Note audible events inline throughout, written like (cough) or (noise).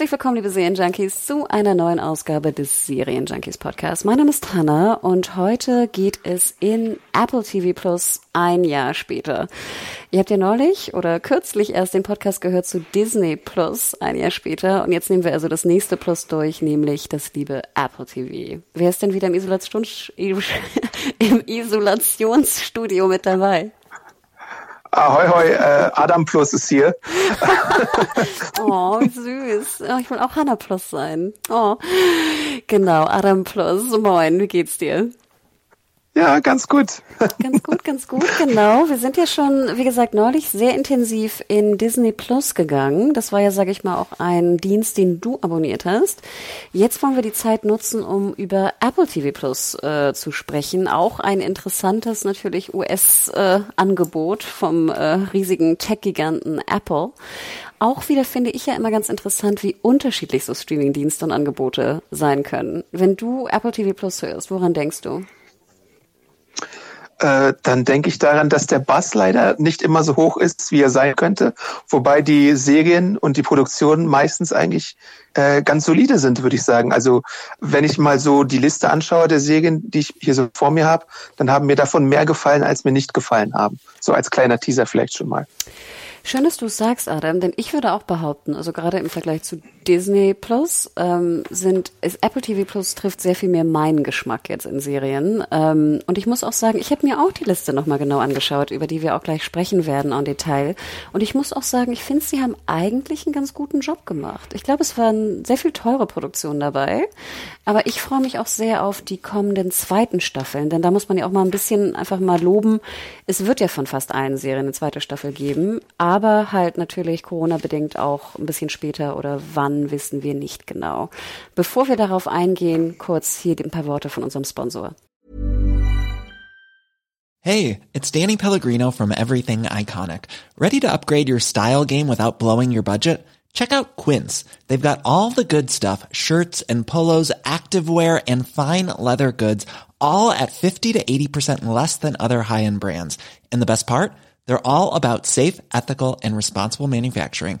Herzlich willkommen, liebe Serienjunkies, zu einer neuen Ausgabe des Serienjunkies Podcasts. Mein Name ist Hannah und heute geht es in Apple TV Plus ein Jahr später. Ihr habt ja neulich oder kürzlich erst den Podcast gehört zu Disney Plus ein Jahr später und jetzt nehmen wir also das nächste Plus durch, nämlich das liebe Apple TV. Wer ist denn wieder im, Isolation (laughs) im Isolationsstudio mit dabei? Ahoi, hoi, äh, Adam Plus ist hier. (laughs) oh, wie süß. Ich will auch Hannah Plus sein. Oh, genau, Adam Plus. Moin, wie geht's dir? Ja, ganz gut. Ganz gut, ganz gut, genau. Wir sind ja schon, wie gesagt, neulich sehr intensiv in Disney Plus gegangen. Das war ja, sage ich mal, auch ein Dienst, den du abonniert hast. Jetzt wollen wir die Zeit nutzen, um über Apple TV Plus äh, zu sprechen. Auch ein interessantes, natürlich US-Angebot äh, vom äh, riesigen Tech-Giganten Apple. Auch wieder finde ich ja immer ganz interessant, wie unterschiedlich so Streaming-Dienste und Angebote sein können. Wenn du Apple TV Plus hörst, woran denkst du? Äh, dann denke ich daran, dass der Bass leider nicht immer so hoch ist, wie er sein könnte. Wobei die Serien und die Produktionen meistens eigentlich äh, ganz solide sind, würde ich sagen. Also wenn ich mal so die Liste anschaue der Serien, die ich hier so vor mir habe, dann haben mir davon mehr gefallen, als mir nicht gefallen haben. So als kleiner Teaser vielleicht schon mal. Schön, dass du es sagst, Adam, denn ich würde auch behaupten, also gerade im Vergleich zu Disney Plus ähm, sind ist Apple TV Plus trifft sehr viel mehr meinen Geschmack jetzt in Serien. Ähm, und ich muss auch sagen, ich habe mir auch die Liste nochmal genau angeschaut, über die wir auch gleich sprechen werden en Detail. Und ich muss auch sagen, ich finde, sie haben eigentlich einen ganz guten Job gemacht. Ich glaube, es waren sehr viel teure Produktionen dabei. Aber ich freue mich auch sehr auf die kommenden zweiten Staffeln, denn da muss man ja auch mal ein bisschen einfach mal loben. Es wird ja von fast allen Serien eine zweite Staffel geben, aber halt natürlich Corona-bedingt auch ein bisschen später oder wann wissen wir nicht genau. Bevor wir darauf eingehen, kurz hier ein paar Worte von unserem Sponsor. Hey, it's Danny Pellegrino from Everything Iconic. Ready to upgrade your style game without blowing your budget? Check out Quince. They've got all the good stuff, shirts and polos, activewear and fine leather goods, all at 50 to 80% less than other high-end brands. And the best part? They're all about safe, ethical and responsible manufacturing.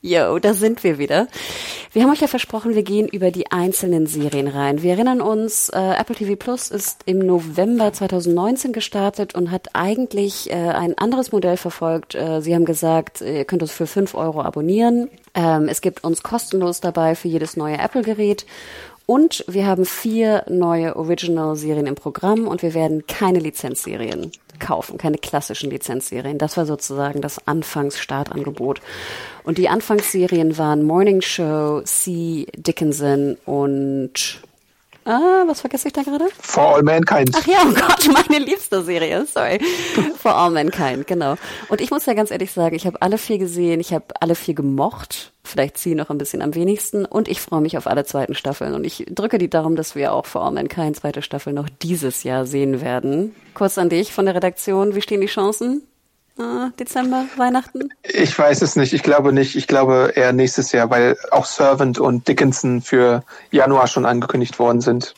Yo, da sind wir wieder. Wir haben euch ja versprochen, wir gehen über die einzelnen Serien rein. Wir erinnern uns, äh, Apple TV Plus ist im November 2019 gestartet und hat eigentlich äh, ein anderes Modell verfolgt. Äh, sie haben gesagt, ihr könnt uns für fünf Euro abonnieren. Ähm, es gibt uns kostenlos dabei für jedes neue Apple-Gerät. Und wir haben vier neue Original-Serien im Programm und wir werden keine Lizenzserien kaufen, keine klassischen Lizenzserien. Das war sozusagen das Anfangsstartangebot. Und die Anfangsserien waren Morning Show, C. Dickinson und Ah, was vergesse ich da gerade? For All Mankind. Ach ja, oh Gott, meine liebste Serie, sorry. For All Mankind, genau. Und ich muss ja ganz ehrlich sagen, ich habe alle vier gesehen, ich habe alle vier gemocht. Vielleicht sie noch ein bisschen am wenigsten. Und ich freue mich auf alle zweiten Staffeln. Und ich drücke die Daumen, dass wir auch For All Mankind zweite Staffel noch dieses Jahr sehen werden. Kurz an dich von der Redaktion. Wie stehen die Chancen? Ah, Dezember, Weihnachten? Ich weiß es nicht. Ich glaube nicht. Ich glaube eher nächstes Jahr, weil auch Servant und Dickinson für Januar schon angekündigt worden sind.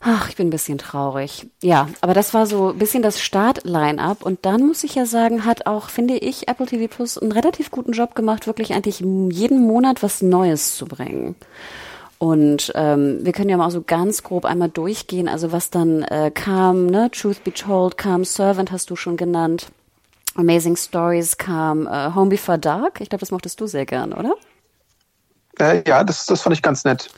Ach, ich bin ein bisschen traurig. Ja, aber das war so ein bisschen das Start-Line-up. Und dann muss ich ja sagen, hat auch, finde ich, Apple TV Plus einen relativ guten Job gemacht, wirklich eigentlich jeden Monat was Neues zu bringen. Und ähm, wir können ja mal so ganz grob einmal durchgehen, also was dann äh, kam, ne? Truth Be Told kam, Servant hast du schon genannt. Amazing Stories kam äh, Home Before Dark. Ich glaube, das mochtest du sehr gern, oder? Äh, ja, das, das fand ich ganz nett.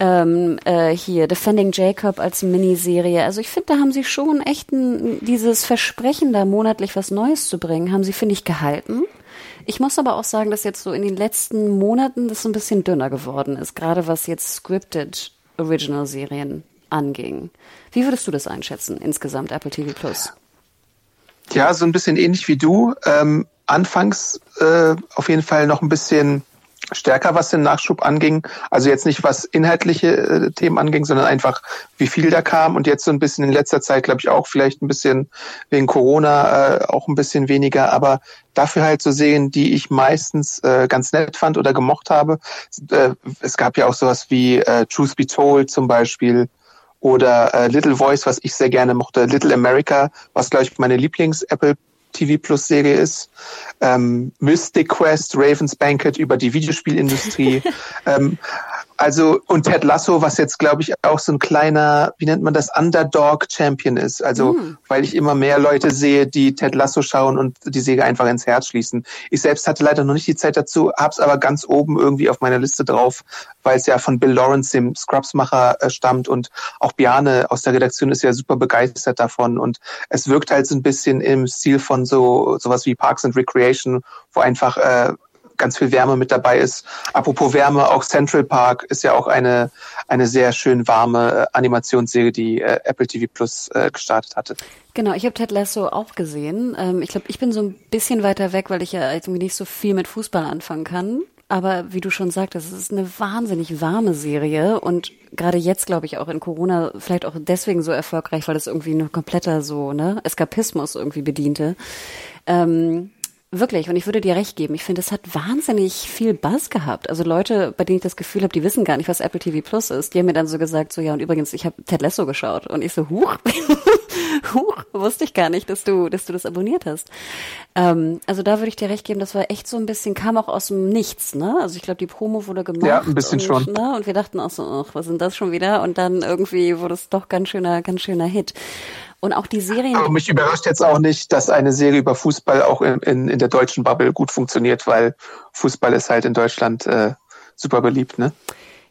Ähm, äh, hier Defending Jacob als Miniserie. Also ich finde, da haben sie schon echt ein, dieses Versprechen, da monatlich was Neues zu bringen, haben sie, finde ich, gehalten. Ich muss aber auch sagen, dass jetzt so in den letzten Monaten das so ein bisschen dünner geworden ist, gerade was jetzt Scripted Original Serien anging. Wie würdest du das einschätzen insgesamt, Apple TV Plus? Ja, so ein bisschen ähnlich wie du. Ähm, anfangs äh, auf jeden Fall noch ein bisschen stärker, was den Nachschub anging. Also jetzt nicht was inhaltliche äh, Themen anging, sondern einfach, wie viel da kam. Und jetzt so ein bisschen in letzter Zeit, glaube ich, auch vielleicht ein bisschen wegen Corona äh, auch ein bisschen weniger. Aber dafür halt so sehen, die ich meistens äh, ganz nett fand oder gemocht habe. Äh, es gab ja auch sowas wie äh, Truth Be Told zum Beispiel oder äh, Little Voice, was ich sehr gerne mochte. Little America, was, glaube ich, meine Lieblings-Apple TV Plus Serie ist. Ähm, Mystic Quest, Raven's Banquet über die Videospielindustrie. (laughs) ähm, also, und Ted Lasso, was jetzt, glaube ich, auch so ein kleiner, wie nennt man das, Underdog-Champion ist. Also, mhm. weil ich immer mehr Leute sehe, die Ted Lasso schauen und die Serie einfach ins Herz schließen. Ich selbst hatte leider noch nicht die Zeit dazu, hab's aber ganz oben irgendwie auf meiner Liste drauf, weil es ja von Bill Lawrence, dem Scrubs-Macher, äh, stammt und auch Biane aus der Redaktion ist ja super begeistert davon und es wirkt halt so ein bisschen im Stil von so sowas wie Parks and Recreation, wo einfach äh, ganz viel Wärme mit dabei ist. Apropos Wärme, auch Central Park ist ja auch eine, eine sehr schön warme äh, Animationsserie, die äh, Apple TV Plus äh, gestartet hatte. Genau, ich habe Ted Lasso auch gesehen. Ähm, ich glaube, ich bin so ein bisschen weiter weg, weil ich ja irgendwie nicht so viel mit Fußball anfangen kann. Aber wie du schon sagtest, es ist eine wahnsinnig warme Serie und gerade jetzt, glaube ich, auch in Corona vielleicht auch deswegen so erfolgreich, weil es irgendwie nur kompletter so ne Eskapismus irgendwie bediente. Ähm, Wirklich, und ich würde dir recht geben. Ich finde, es hat wahnsinnig viel Buzz gehabt. Also Leute, bei denen ich das Gefühl habe, die wissen gar nicht, was Apple TV Plus ist. Die haben mir dann so gesagt, so ja, und übrigens, ich habe Ted Lasso geschaut. Und ich so, huch, (laughs) huch, wusste ich gar nicht, dass du, dass du das abonniert hast. Ähm, also da würde ich dir recht geben, das war echt so ein bisschen, kam auch aus dem Nichts, ne? Also ich glaube, die Promo wurde gemacht. Ja, ein bisschen und, schon. Ne? Und wir dachten auch so, ach, was sind das schon wieder? Und dann irgendwie wurde es doch ganz schöner, ganz schöner Hit. Und auch die Serien. Aber mich überrascht jetzt auch nicht, dass eine Serie über Fußball auch in, in, in der deutschen Bubble gut funktioniert, weil Fußball ist halt in Deutschland äh, super beliebt, ne?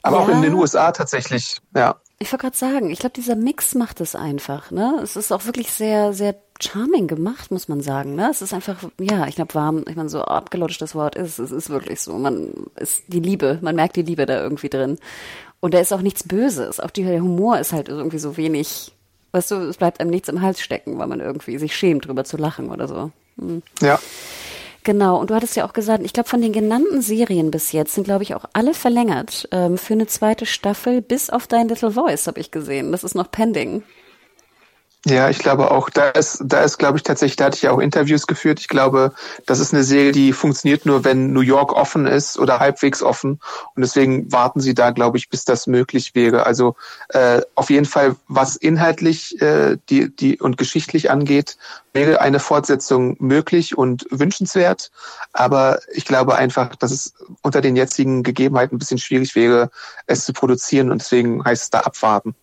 Aber ja. auch in den USA tatsächlich, ja. Ich wollte gerade sagen, ich glaube, dieser Mix macht es einfach, ne? Es ist auch wirklich sehr, sehr charming gemacht, muss man sagen, ne? Es ist einfach, ja, ich glaube, warm, ich meine, so abgelutscht das Wort ist, es ist wirklich so. Man ist die Liebe, man merkt die Liebe da irgendwie drin. Und da ist auch nichts Böses. Auch die, der Humor ist halt irgendwie so wenig Weißt du, es bleibt einem nichts im Hals stecken, weil man irgendwie sich schämt, drüber zu lachen oder so. Hm. Ja. Genau, und du hattest ja auch gesagt, ich glaube, von den genannten Serien bis jetzt sind, glaube ich, auch alle verlängert ähm, für eine zweite Staffel, bis auf Dein Little Voice, habe ich gesehen. Das ist noch pending. Ja, ich glaube auch, da ist, da ist, glaube ich, tatsächlich, da hatte ich ja auch Interviews geführt. Ich glaube, das ist eine Serie, die funktioniert nur, wenn New York offen ist oder halbwegs offen. Und deswegen warten sie da, glaube ich, bis das möglich wäre. Also äh, auf jeden Fall, was inhaltlich äh, die, die und geschichtlich angeht, wäre eine Fortsetzung möglich und wünschenswert. Aber ich glaube einfach, dass es unter den jetzigen Gegebenheiten ein bisschen schwierig wäre, es zu produzieren. Und deswegen heißt es da abwarten.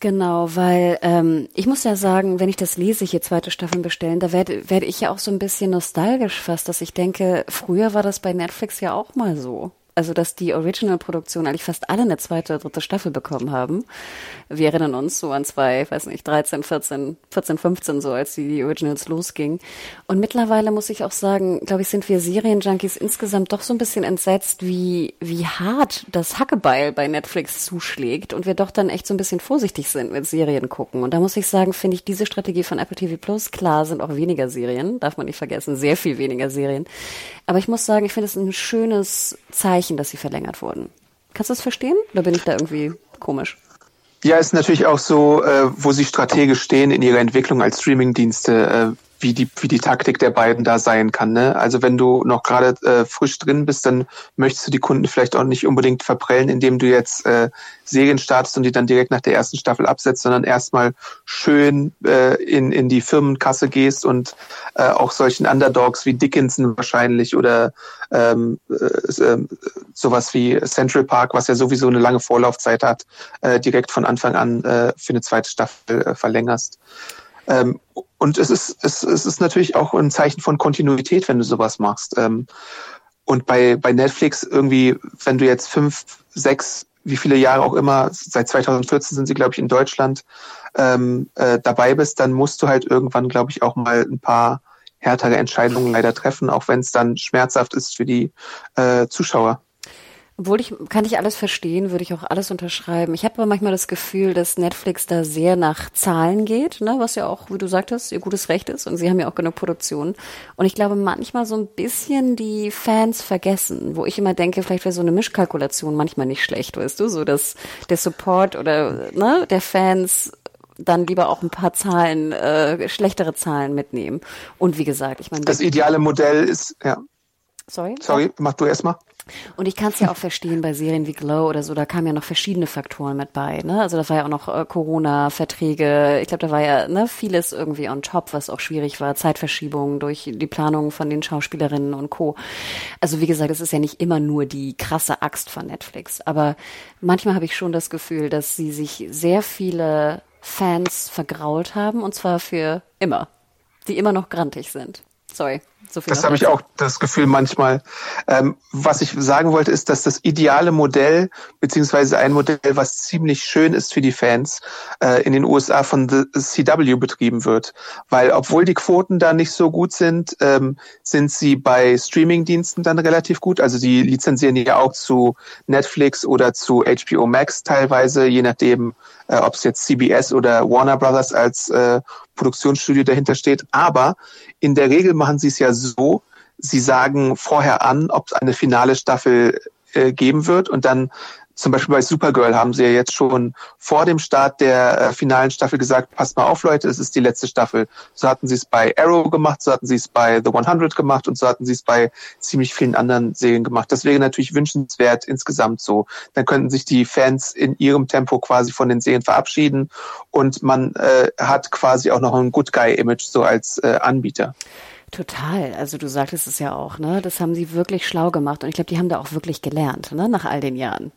Genau, weil ähm, ich muss ja sagen, wenn ich das lese, hier zweite Staffeln bestellen, da werde werd ich ja auch so ein bisschen nostalgisch fast, dass ich denke, früher war das bei Netflix ja auch mal so also dass die Original-Produktion eigentlich fast alle eine zweite, dritte Staffel bekommen haben. Wir erinnern uns so an zwei, weiß nicht, 13, 14, 14, 15 so, als die Originals losging. Und mittlerweile muss ich auch sagen, glaube ich, sind wir Serienjunkies insgesamt doch so ein bisschen entsetzt, wie, wie hart das Hackebeil bei Netflix zuschlägt und wir doch dann echt so ein bisschen vorsichtig sind mit Serien gucken. Und da muss ich sagen, finde ich diese Strategie von Apple TV Plus, klar sind auch weniger Serien, darf man nicht vergessen, sehr viel weniger Serien. Aber ich muss sagen, ich finde es ein schönes Zeichen, dass sie verlängert wurden. Kannst du das verstehen? Oder bin ich da irgendwie komisch? Ja, ist natürlich auch so, äh, wo sie strategisch stehen in ihrer Entwicklung als Streamingdienste. Äh, wie die, wie die Taktik der beiden da sein kann. Ne? Also wenn du noch gerade äh, frisch drin bist, dann möchtest du die Kunden vielleicht auch nicht unbedingt verprellen, indem du jetzt äh, Serien startest und die dann direkt nach der ersten Staffel absetzt, sondern erstmal schön äh, in, in die Firmenkasse gehst und äh, auch solchen Underdogs wie Dickinson wahrscheinlich oder ähm, äh, äh sowas wie Central Park, was ja sowieso eine lange Vorlaufzeit hat, äh, direkt von Anfang an äh, für eine zweite Staffel äh, verlängerst. Ähm, und es ist, es, es ist natürlich auch ein Zeichen von Kontinuität, wenn du sowas machst. Ähm, und bei, bei Netflix irgendwie, wenn du jetzt fünf, sechs, wie viele Jahre auch immer, seit 2014 sind sie, glaube ich, in Deutschland ähm, äh, dabei bist, dann musst du halt irgendwann, glaube ich, auch mal ein paar härtere Entscheidungen leider treffen, auch wenn es dann schmerzhaft ist für die äh, Zuschauer. Obwohl ich, kann ich alles verstehen, würde ich auch alles unterschreiben. Ich habe aber manchmal das Gefühl, dass Netflix da sehr nach Zahlen geht, ne, was ja auch, wie du sagtest, ihr gutes Recht ist. Und sie haben ja auch genug Produktion. Und ich glaube, manchmal so ein bisschen die Fans vergessen, wo ich immer denke, vielleicht wäre so eine Mischkalkulation manchmal nicht schlecht, weißt du, so dass der Support oder ne, der Fans dann lieber auch ein paar Zahlen, äh, schlechtere Zahlen mitnehmen. Und wie gesagt, ich meine. Das ideale Modell ist, ja. Sorry? Sorry, mach du erst mal. Und ich kann es ja auch verstehen bei Serien wie Glow oder so, da kamen ja noch verschiedene Faktoren mit bei. Ne? Also das war ja auch noch äh, Corona-Verträge. Ich glaube, da war ja ne, vieles irgendwie on top, was auch schwierig war. Zeitverschiebungen durch die Planung von den Schauspielerinnen und Co. Also wie gesagt, es ist ja nicht immer nur die krasse Axt von Netflix. Aber manchmal habe ich schon das Gefühl, dass sie sich sehr viele Fans vergrault haben und zwar für immer, die immer noch grantig sind. Sorry. So das habe ich auch das Gefühl manchmal. Ähm, was ich sagen wollte, ist, dass das ideale Modell, beziehungsweise ein Modell, was ziemlich schön ist für die Fans, äh, in den USA von The CW betrieben wird. Weil obwohl die Quoten da nicht so gut sind, ähm, sind sie bei Streamingdiensten dann relativ gut. Also die lizenzieren ja auch zu Netflix oder zu HBO Max teilweise, je nachdem, äh, ob es jetzt CBS oder Warner Brothers als äh, Produktionsstudio dahinter steht. Aber in der Regel machen sie es ja so, sie sagen vorher an, ob es eine finale Staffel äh, geben wird und dann zum Beispiel bei Supergirl haben sie ja jetzt schon vor dem Start der äh, finalen Staffel gesagt, passt mal auf Leute, es ist die letzte Staffel. So hatten sie es bei Arrow gemacht, so hatten sie es bei The 100 gemacht und so hatten sie es bei ziemlich vielen anderen Serien gemacht. Das wäre natürlich wünschenswert insgesamt so. Dann könnten sich die Fans in ihrem Tempo quasi von den Serien verabschieden und man äh, hat quasi auch noch ein Good Guy-Image so als äh, Anbieter. Total. Also du sagtest es ja auch, ne? Das haben sie wirklich schlau gemacht und ich glaube, die haben da auch wirklich gelernt, ne? Nach all den Jahren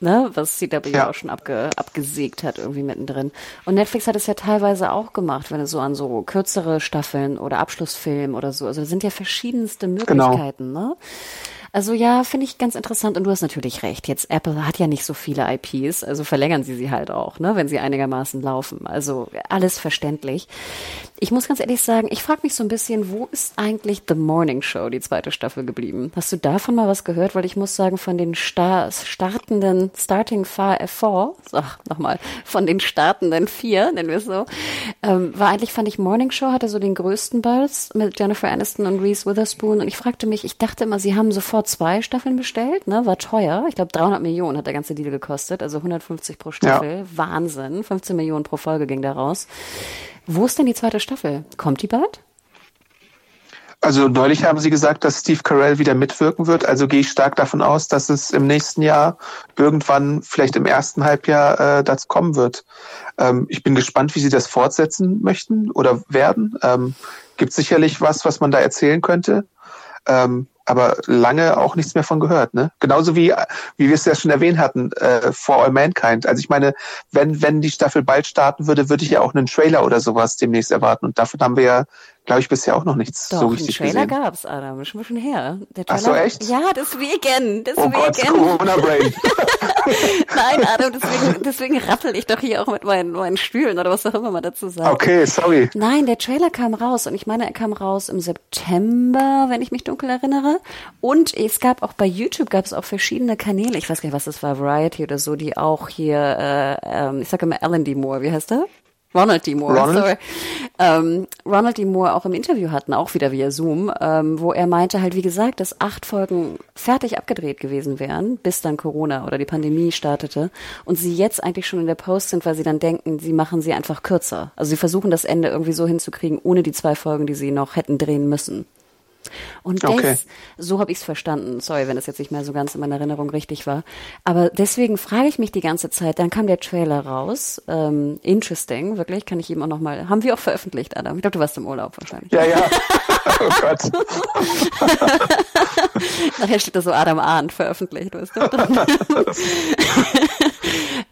ne, was CW ja. auch schon abge, abgesägt hat irgendwie mittendrin. Und Netflix hat es ja teilweise auch gemacht, wenn es so an so kürzere Staffeln oder Abschlussfilm oder so. Also da sind ja verschiedenste genau. Möglichkeiten, genau. ne? Also ja, finde ich ganz interessant und du hast natürlich recht. Jetzt Apple hat ja nicht so viele IPs, also verlängern sie sie halt auch, ne, wenn sie einigermaßen laufen. Also alles verständlich. Ich muss ganz ehrlich sagen, ich frage mich so ein bisschen, wo ist eigentlich The Morning Show, die zweite Staffel geblieben? Hast du davon mal was gehört? Weil ich muss sagen, von den Star startenden Starting Four, ach nochmal, von den startenden vier, nennen wir es so, ähm, war eigentlich fand ich Morning Show hatte so den größten Buzz mit Jennifer Aniston und Reese Witherspoon und ich fragte mich, ich dachte immer, sie haben sofort zwei Staffeln bestellt, ne? War teuer. Ich glaube 300 Millionen hat der ganze Deal gekostet, also 150 pro Staffel. Ja. Wahnsinn. 15 Millionen pro Folge ging da raus. Wo ist denn die zweite Staffel? Kommt die bald? Also neulich haben Sie gesagt, dass Steve Carell wieder mitwirken wird. Also gehe ich stark davon aus, dass es im nächsten Jahr irgendwann, vielleicht im ersten Halbjahr, äh, dazu kommen wird. Ähm, ich bin gespannt, wie Sie das fortsetzen möchten oder werden. Ähm, gibt sicherlich was, was man da erzählen könnte. Ähm, aber lange auch nichts mehr von gehört. Ne? Genauso wie, wie wir es ja schon erwähnt hatten, äh, For All Mankind. Also ich meine, wenn, wenn die Staffel bald starten würde, würde ich ja auch einen Trailer oder sowas demnächst erwarten. Und davon haben wir ja glaube ich, bisher auch noch nichts Doch, so richtig einen Trailer gesehen. gab's, Adam, schon bisschen her. Der Trailer, Ach so, echt? Ja, deswegen, deswegen. Oh Gott, Corona-Brain. (laughs) Nein, Adam, deswegen, deswegen rappel ich doch hier auch mit meinen, meinen Stühlen oder was auch immer man dazu sagt. Okay, sorry. Nein, der Trailer kam raus und ich meine, er kam raus im September, wenn ich mich dunkel erinnere. Und es gab auch bei YouTube gab es auch verschiedene Kanäle, ich weiß gar nicht, was das war, Variety oder so, die auch hier, äh, ähm, ich sage immer Alan D. Moore, wie heißt der? Ronald D. Moore, Ronald? sorry. Ähm, Ronald D. Moore auch im Interview hatten, auch wieder via Zoom, ähm, wo er meinte halt, wie gesagt, dass acht Folgen fertig abgedreht gewesen wären, bis dann Corona oder die Pandemie startete und sie jetzt eigentlich schon in der Post sind, weil sie dann denken, sie machen sie einfach kürzer. Also sie versuchen das Ende irgendwie so hinzukriegen, ohne die zwei Folgen, die sie noch hätten drehen müssen. Und des, okay. so habe ich es verstanden. Sorry, wenn das jetzt nicht mehr so ganz in meiner Erinnerung richtig war. Aber deswegen frage ich mich die ganze Zeit. Dann kam der Trailer raus. Ähm, interesting, wirklich. Kann ich ihm auch noch mal. Haben wir auch veröffentlicht, Adam? Ich glaube, du warst im Urlaub wahrscheinlich. Ja, ja. (laughs) Oh Gott. (laughs) Nachher steht da so Adam Ahn veröffentlicht, weißt du? (laughs)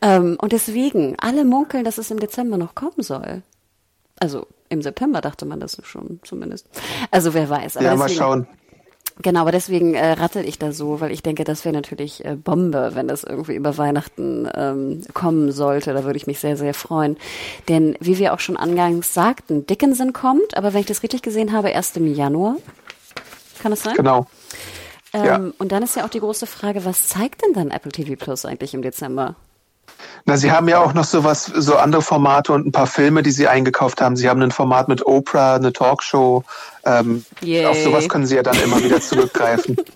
ähm, und deswegen, alle munkeln, dass es im Dezember noch kommen soll. Also im September dachte man das schon zumindest. Also wer weiß. Aber ja, mal schauen. Genau, aber deswegen äh, rattel ich da so, weil ich denke, das wäre natürlich äh, Bombe, wenn das irgendwie über Weihnachten ähm, kommen sollte. Da würde ich mich sehr, sehr freuen. Denn wie wir auch schon angangs sagten, Dickinson kommt, aber wenn ich das richtig gesehen habe, erst im Januar. Kann das sein? Genau. Ähm, ja. Und dann ist ja auch die große Frage, was zeigt denn dann Apple TV Plus eigentlich im Dezember? Na, Sie haben ja auch noch sowas, so andere Formate und ein paar Filme, die Sie eingekauft haben. Sie haben ein Format mit Oprah, eine Talkshow. Ähm, auf sowas können Sie ja dann immer wieder zurückgreifen. (laughs)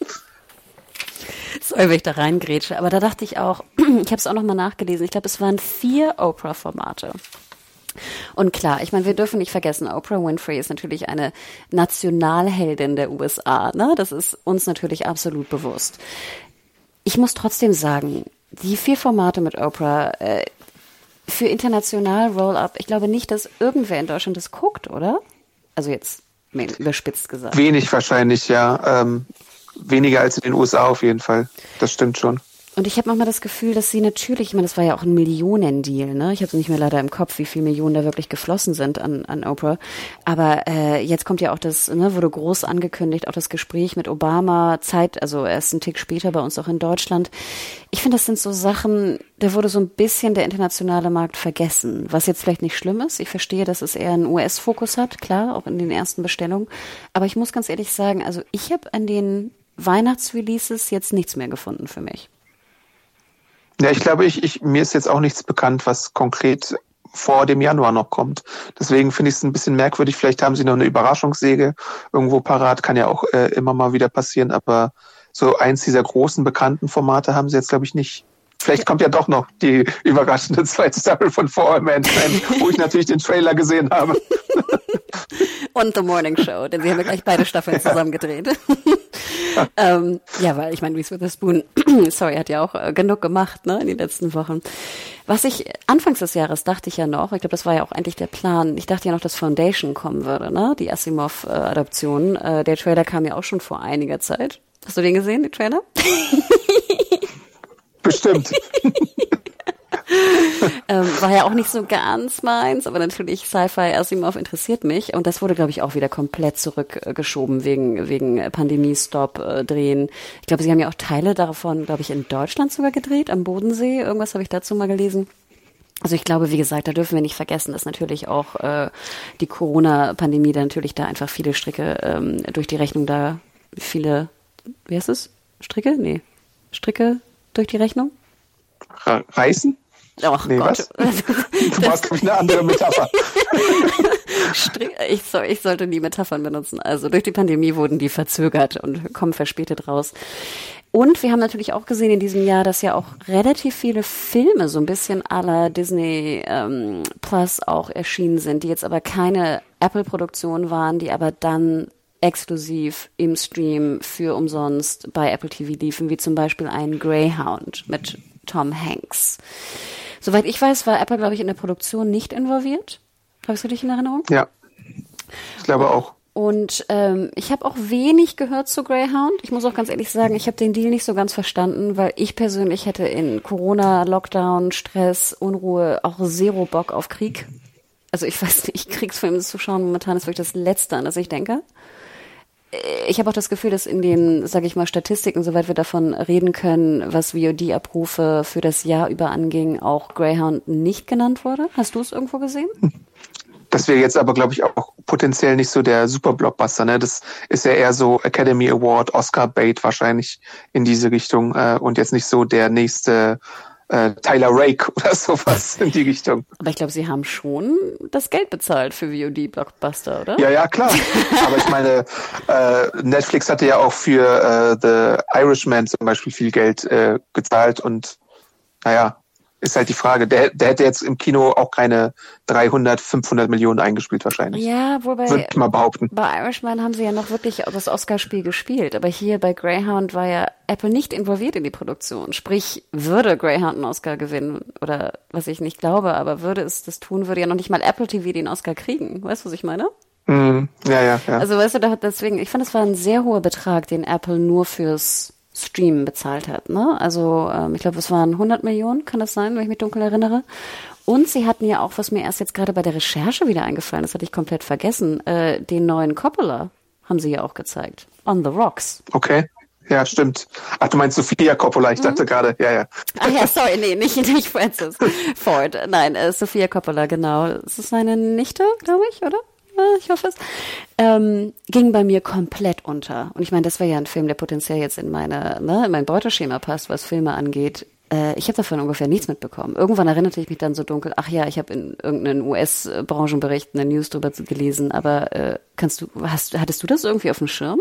Sorry, wenn ich da reingrätsche. Aber da dachte ich auch, (clears throat) ich habe es auch nochmal nachgelesen. Ich glaube, es waren vier Oprah-Formate. Und klar, ich meine, wir dürfen nicht vergessen, Oprah Winfrey ist natürlich eine Nationalheldin der USA. Ne? Das ist uns natürlich absolut bewusst. Ich muss trotzdem sagen, die vier Formate mit Oprah äh, für international Roll-up, ich glaube nicht, dass irgendwer in Deutschland das guckt, oder? Also jetzt überspitzt gesagt. Wenig wahrscheinlich, ja. Ähm, weniger als in den USA auf jeden Fall. Das stimmt schon. Und ich habe manchmal das Gefühl, dass sie natürlich, ich meine, das war ja auch ein Millionendeal, ne? Ich habe nicht mehr leider im Kopf, wie viele Millionen da wirklich geflossen sind an, an Oprah. Aber äh, jetzt kommt ja auch das, ne, wurde groß angekündigt, auch das Gespräch mit Obama, Zeit, also erst einen Tick später bei uns auch in Deutschland. Ich finde, das sind so Sachen, da wurde so ein bisschen der internationale Markt vergessen, was jetzt vielleicht nicht schlimm ist. Ich verstehe, dass es eher einen US-Fokus hat, klar, auch in den ersten Bestellungen. Aber ich muss ganz ehrlich sagen, also ich habe an den Weihnachtsreleases jetzt nichts mehr gefunden für mich. Ja, ich glaube, ich, ich, mir ist jetzt auch nichts bekannt, was konkret vor dem Januar noch kommt. Deswegen finde ich es ein bisschen merkwürdig. Vielleicht haben sie noch eine Überraschungssäge irgendwo parat, kann ja auch äh, immer mal wieder passieren, aber so eins dieser großen bekannten Formate haben sie jetzt, glaube ich, nicht. Vielleicht kommt ja doch noch die (laughs) überraschende zweite Staffel von For All Mankind, wo ich natürlich den Trailer gesehen habe. (laughs) Und The Morning Show, denn sie haben ja gleich beide Staffeln zusammen gedreht. (laughs) ähm, ja, weil ich meine, Reese Witherspoon, (clears throat) sorry, hat ja auch äh, genug gemacht ne, in den letzten Wochen. Was ich anfangs des Jahres dachte ich ja noch, ich glaube, das war ja auch eigentlich der Plan, ich dachte ja noch, dass Foundation kommen würde, ne? die Asimov-Adaption. Äh, der Trailer kam ja auch schon vor einiger Zeit. Hast du den gesehen, den Trailer? Bestimmt. (laughs) (laughs) ähm, war ja auch nicht so ganz meins, aber natürlich Sci-Fi Asimov interessiert mich und das wurde, glaube ich, auch wieder komplett zurückgeschoben wegen, wegen Pandemie-Stop äh. Ich glaube, sie haben ja auch Teile davon, glaube ich, in Deutschland sogar gedreht, am Bodensee. Irgendwas habe ich dazu mal gelesen. Also ich glaube, wie gesagt, da dürfen wir nicht vergessen, dass natürlich auch äh, die Corona-Pandemie da natürlich da einfach viele Stricke ähm, durch die Rechnung da viele, wie heißt es? Stricke? Nee. Stricke durch die Rechnung? Reißen? Ach nee, Gott. Was? (laughs) Du glaube ich, eine andere Metapher. (laughs) ich, soll, ich sollte nie Metaphern benutzen. Also durch die Pandemie wurden die verzögert und kommen verspätet raus. Und wir haben natürlich auch gesehen in diesem Jahr, dass ja auch relativ viele Filme so ein bisschen aller Disney ähm, Plus auch erschienen sind, die jetzt aber keine Apple-Produktion waren, die aber dann exklusiv im Stream für umsonst bei Apple TV liefen, wie zum Beispiel ein Greyhound mit Tom Hanks. Soweit ich weiß, war Apple, glaube ich, in der Produktion nicht involviert. Habe ich es richtig in Erinnerung? Ja. Ich glaube auch. Und ähm, ich habe auch wenig gehört zu Greyhound. Ich muss auch ganz ehrlich sagen, ich habe den Deal nicht so ganz verstanden, weil ich persönlich hätte in Corona, Lockdown, Stress, Unruhe auch zero Bock auf Krieg. Also ich weiß nicht, (laughs) Kriegsfilme zu schauen momentan ist wirklich das Letzte, an das ich denke ich habe auch das Gefühl, dass in den, sage ich mal, Statistiken, soweit wir davon reden können, was VOD-Abrufe für das Jahr über anging, auch Greyhound nicht genannt wurde. Hast du es irgendwo gesehen? Das wäre jetzt aber, glaube ich, auch potenziell nicht so der Super-Blockbuster. Ne? Das ist ja eher so Academy Award, Oscar-Bait wahrscheinlich in diese Richtung äh, und jetzt nicht so der nächste äh, Tyler Rake (laughs) oder sowas in die Richtung. Aber ich glaube, sie haben schon das Geld bezahlt für VOD-Blockbuster, oder? Ja, ja, klar. (laughs) Aber ich meine, äh, Netflix hatte ja auch für äh, The Irishman zum Beispiel viel Geld äh, gezahlt und naja, ist halt die Frage. Der, der hätte jetzt im Kino auch keine 300, 500 Millionen eingespielt wahrscheinlich. Ja, wobei. Würde ich mal behaupten. Bei Irishman haben sie ja noch wirklich das Oscar-Spiel gespielt. Aber hier bei Greyhound war ja Apple nicht involviert in die Produktion. Sprich, würde Greyhound einen Oscar gewinnen oder was ich nicht glaube, aber würde es das tun, würde ja noch nicht mal Apple TV den Oscar kriegen. Weißt du, was ich meine? Mm, ja, ja, ja. Also weißt du, deswegen, ich fand, es war ein sehr hoher Betrag, den Apple nur fürs Stream bezahlt hat. Ne? Also ähm, ich glaube, es waren 100 Millionen, kann das sein, wenn ich mich dunkel erinnere. Und sie hatten ja auch, was mir erst jetzt gerade bei der Recherche wieder eingefallen ist, hatte ich komplett vergessen, äh, den neuen Coppola haben sie ja auch gezeigt. On the Rocks. Okay. Ja, stimmt. Ach, du meinst Sophia Coppola, ich mhm. dachte gerade, ja, ja. Ach ja, sorry, nee, nicht, (laughs) nicht Francis Ford. Nein, äh, Sophia Coppola, genau. Das ist seine Nichte, glaube ich, oder? Ich hoffe es, ähm, ging bei mir komplett unter. Und ich meine, das wäre ja ein Film, der potenziell jetzt in meine, ne, in mein Beuteschema passt, was Filme angeht. Äh, ich habe davon ungefähr nichts mitbekommen. Irgendwann erinnerte ich mich dann so dunkel, ach ja, ich habe in irgendeinen US-Branchenbericht eine News drüber gelesen, aber äh, kannst du, hast, hattest du das irgendwie auf dem Schirm?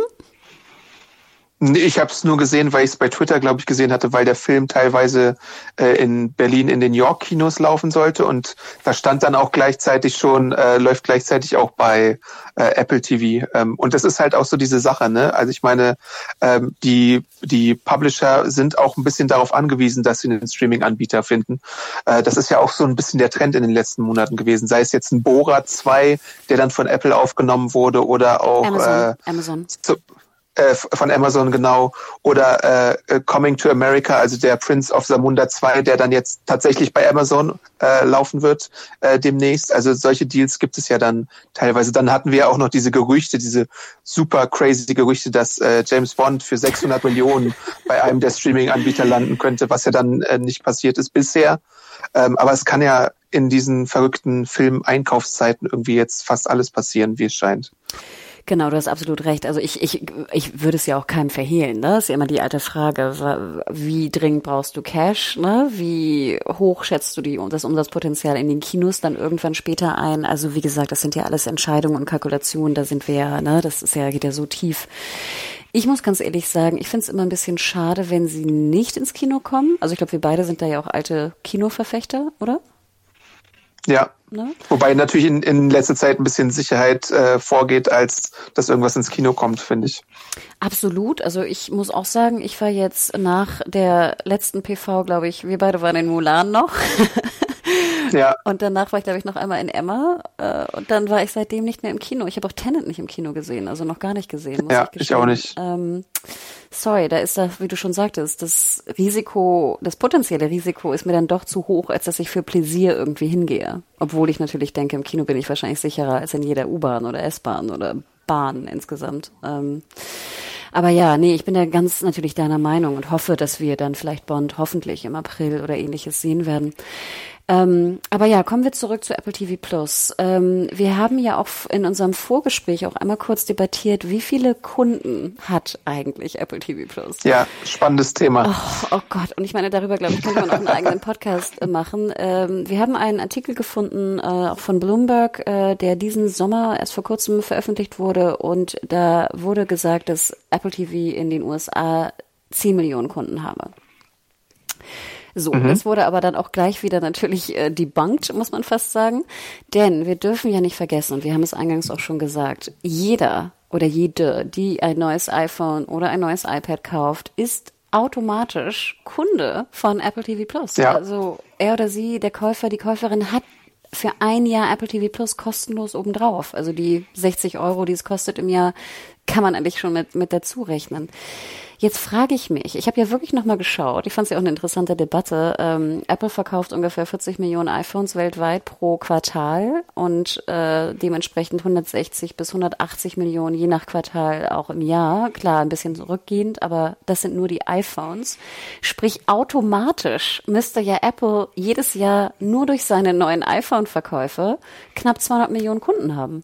Nee, ich habe es nur gesehen, weil ich es bei Twitter, glaube ich, gesehen hatte, weil der Film teilweise äh, in Berlin in den York-Kinos laufen sollte und da stand dann auch gleichzeitig schon, äh, läuft gleichzeitig auch bei äh, Apple TV. Ähm, und das ist halt auch so diese Sache, ne? Also ich meine, ähm, die, die Publisher sind auch ein bisschen darauf angewiesen, dass sie einen Streaming-Anbieter finden. Äh, das ist ja auch so ein bisschen der Trend in den letzten Monaten gewesen. Sei es jetzt ein Bora 2, der dann von Apple aufgenommen wurde oder auch Amazon. Äh, Amazon. Äh, von Amazon genau oder äh, Coming to America, also der Prince of Zamunda 2, der dann jetzt tatsächlich bei Amazon äh, laufen wird äh, demnächst. Also solche Deals gibt es ja dann teilweise. Dann hatten wir auch noch diese Gerüchte, diese super crazy Gerüchte, dass äh, James Bond für 600 Millionen bei einem der Streaming-Anbieter landen könnte, was ja dann äh, nicht passiert ist bisher. Ähm, aber es kann ja in diesen verrückten Film-Einkaufszeiten irgendwie jetzt fast alles passieren, wie es scheint. Genau, du hast absolut recht. Also ich, ich, ich würde es ja auch keinem verhehlen. Ne? Das ist ja immer die alte Frage, wie dringend brauchst du Cash? Ne? Wie hoch schätzt du die, das Umsatzpotenzial in den Kinos dann irgendwann später ein? Also wie gesagt, das sind ja alles Entscheidungen und Kalkulationen. Da sind wir ja, ne? das ist ja, geht ja so tief. Ich muss ganz ehrlich sagen, ich finde es immer ein bisschen schade, wenn sie nicht ins Kino kommen. Also ich glaube, wir beide sind da ja auch alte Kinoverfechter, oder? Ja. Ne? Wobei natürlich in, in letzter Zeit ein bisschen Sicherheit äh, vorgeht, als dass irgendwas ins Kino kommt, finde ich. Absolut. Also ich muss auch sagen, ich war jetzt nach der letzten PV, glaube ich, wir beide waren in Mulan noch. (laughs) Ja. Und danach war ich, glaube ich, noch einmal in Emma. Äh, und dann war ich seitdem nicht mehr im Kino. Ich habe auch Tenant nicht im Kino gesehen, also noch gar nicht gesehen. Ja, ich, ich auch nicht. Ähm, sorry, da ist da, wie du schon sagtest, das Risiko, das potenzielle Risiko ist mir dann doch zu hoch, als dass ich für Pläsier irgendwie hingehe. Obwohl ich natürlich denke, im Kino bin ich wahrscheinlich sicherer als in jeder U-Bahn oder S-Bahn oder Bahn insgesamt. Ähm, aber ja, nee, ich bin da ganz natürlich deiner Meinung und hoffe, dass wir dann vielleicht Bond hoffentlich im April oder ähnliches sehen werden. Ähm, aber ja, kommen wir zurück zu Apple TV Plus. Ähm, wir haben ja auch in unserem Vorgespräch auch einmal kurz debattiert, wie viele Kunden hat eigentlich Apple TV Plus? Ja, spannendes Thema. Oh, oh Gott, und ich meine, darüber, glaube ich, könnte man auch einen eigenen Podcast äh, machen. Ähm, wir haben einen Artikel gefunden, äh, auch von Bloomberg, äh, der diesen Sommer erst vor kurzem veröffentlicht wurde und da wurde gesagt, dass Apple TV in den USA 10 Millionen Kunden habe. So, mhm. das wurde aber dann auch gleich wieder natürlich äh, debunked, muss man fast sagen. Denn wir dürfen ja nicht vergessen, und wir haben es eingangs auch schon gesagt, jeder oder jede, die ein neues iPhone oder ein neues iPad kauft, ist automatisch Kunde von Apple TV Plus. Ja. Also er oder sie, der Käufer, die Käuferin hat für ein Jahr Apple TV Plus kostenlos obendrauf. Also die 60 Euro, die es kostet im Jahr, kann man eigentlich schon mit, mit dazu rechnen. Jetzt frage ich mich, ich habe ja wirklich nochmal geschaut, ich fand es ja auch eine interessante Debatte. Ähm, Apple verkauft ungefähr 40 Millionen iPhones weltweit pro Quartal und äh, dementsprechend 160 bis 180 Millionen je nach Quartal auch im Jahr. Klar, ein bisschen zurückgehend, aber das sind nur die iPhones. Sprich, automatisch müsste ja Apple jedes Jahr nur durch seine neuen iPhone-Verkäufe knapp 200 Millionen Kunden haben.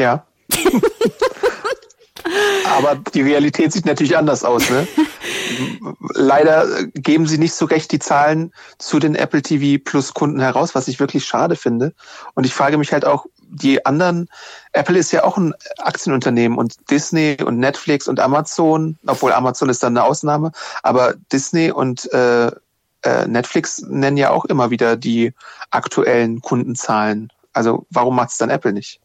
Ja. (laughs) Aber die Realität sieht natürlich anders aus. Ne? Leider geben sie nicht so recht die Zahlen zu den Apple TV Plus Kunden heraus, was ich wirklich schade finde. Und ich frage mich halt auch, die anderen, Apple ist ja auch ein Aktienunternehmen und Disney und Netflix und Amazon, obwohl Amazon ist dann eine Ausnahme, aber Disney und äh, äh, Netflix nennen ja auch immer wieder die aktuellen Kundenzahlen. Also warum macht es dann Apple nicht?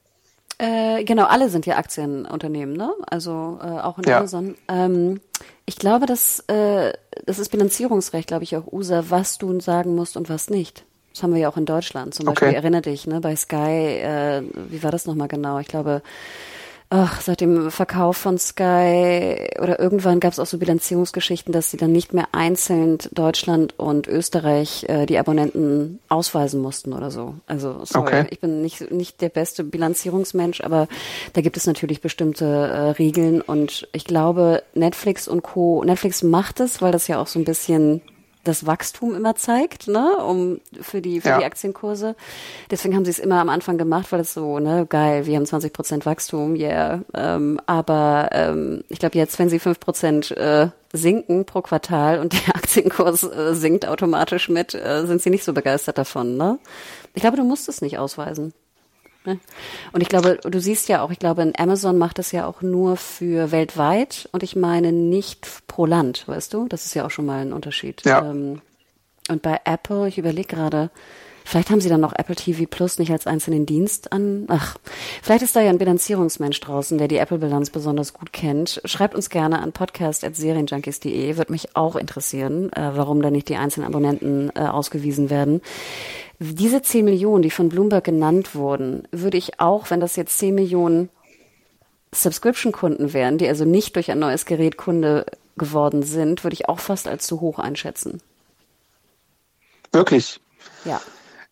Äh, genau, alle sind ja Aktienunternehmen, ne? Also äh, auch in ja. Amazon. Ähm, Ich glaube, dass äh, das ist Bilanzierungsrecht, glaube ich, auch USA, was du sagen musst und was nicht. Das haben wir ja auch in Deutschland. Zum Beispiel, okay. erinnere dich, ne, bei Sky, äh, wie war das nochmal genau? Ich glaube, ach, seit dem Verkauf von Sky oder irgendwann gab es auch so Bilanzierungsgeschichten, dass sie dann nicht mehr einzeln Deutschland und Österreich äh, die Abonnenten ausweisen mussten oder so. Also sorry, okay. ich bin nicht nicht der beste Bilanzierungsmensch, aber da gibt es natürlich bestimmte äh, Regeln und ich glaube Netflix und Co. Netflix macht es, weil das ja auch so ein bisschen das Wachstum immer zeigt, ne, um für die für ja. die Aktienkurse. Deswegen haben sie es immer am Anfang gemacht, weil es so, ne, geil, wir haben 20 Prozent Wachstum, yeah. Ähm, aber ähm, ich glaube jetzt, wenn sie fünf Prozent äh, sinken pro Quartal und der (laughs) Aktienkurs äh, sinkt automatisch mit, äh, sind sie nicht so begeistert davon, ne? Ich glaube, du musst es nicht ausweisen. Ne? Und ich glaube, du siehst ja auch, ich glaube, Amazon macht das ja auch nur für weltweit und ich meine nicht pro Land, weißt du? Das ist ja auch schon mal ein Unterschied. Ja. Ähm, und bei Apple, ich überlege gerade, vielleicht haben sie dann noch Apple TV Plus nicht als einzelnen Dienst an. Ach, vielleicht ist da ja ein Bilanzierungsmensch draußen, der die Apple-Bilanz besonders gut kennt. Schreibt uns gerne an podcast.serienjunkies.de. Würde mich auch interessieren, äh, warum da nicht die einzelnen Abonnenten äh, ausgewiesen werden. Diese 10 Millionen, die von Bloomberg genannt wurden, würde ich auch, wenn das jetzt 10 Millionen Subscription-Kunden wären, die also nicht durch ein neues Gerät Kunde geworden sind, würde ich auch fast als zu hoch einschätzen. Wirklich? Ja.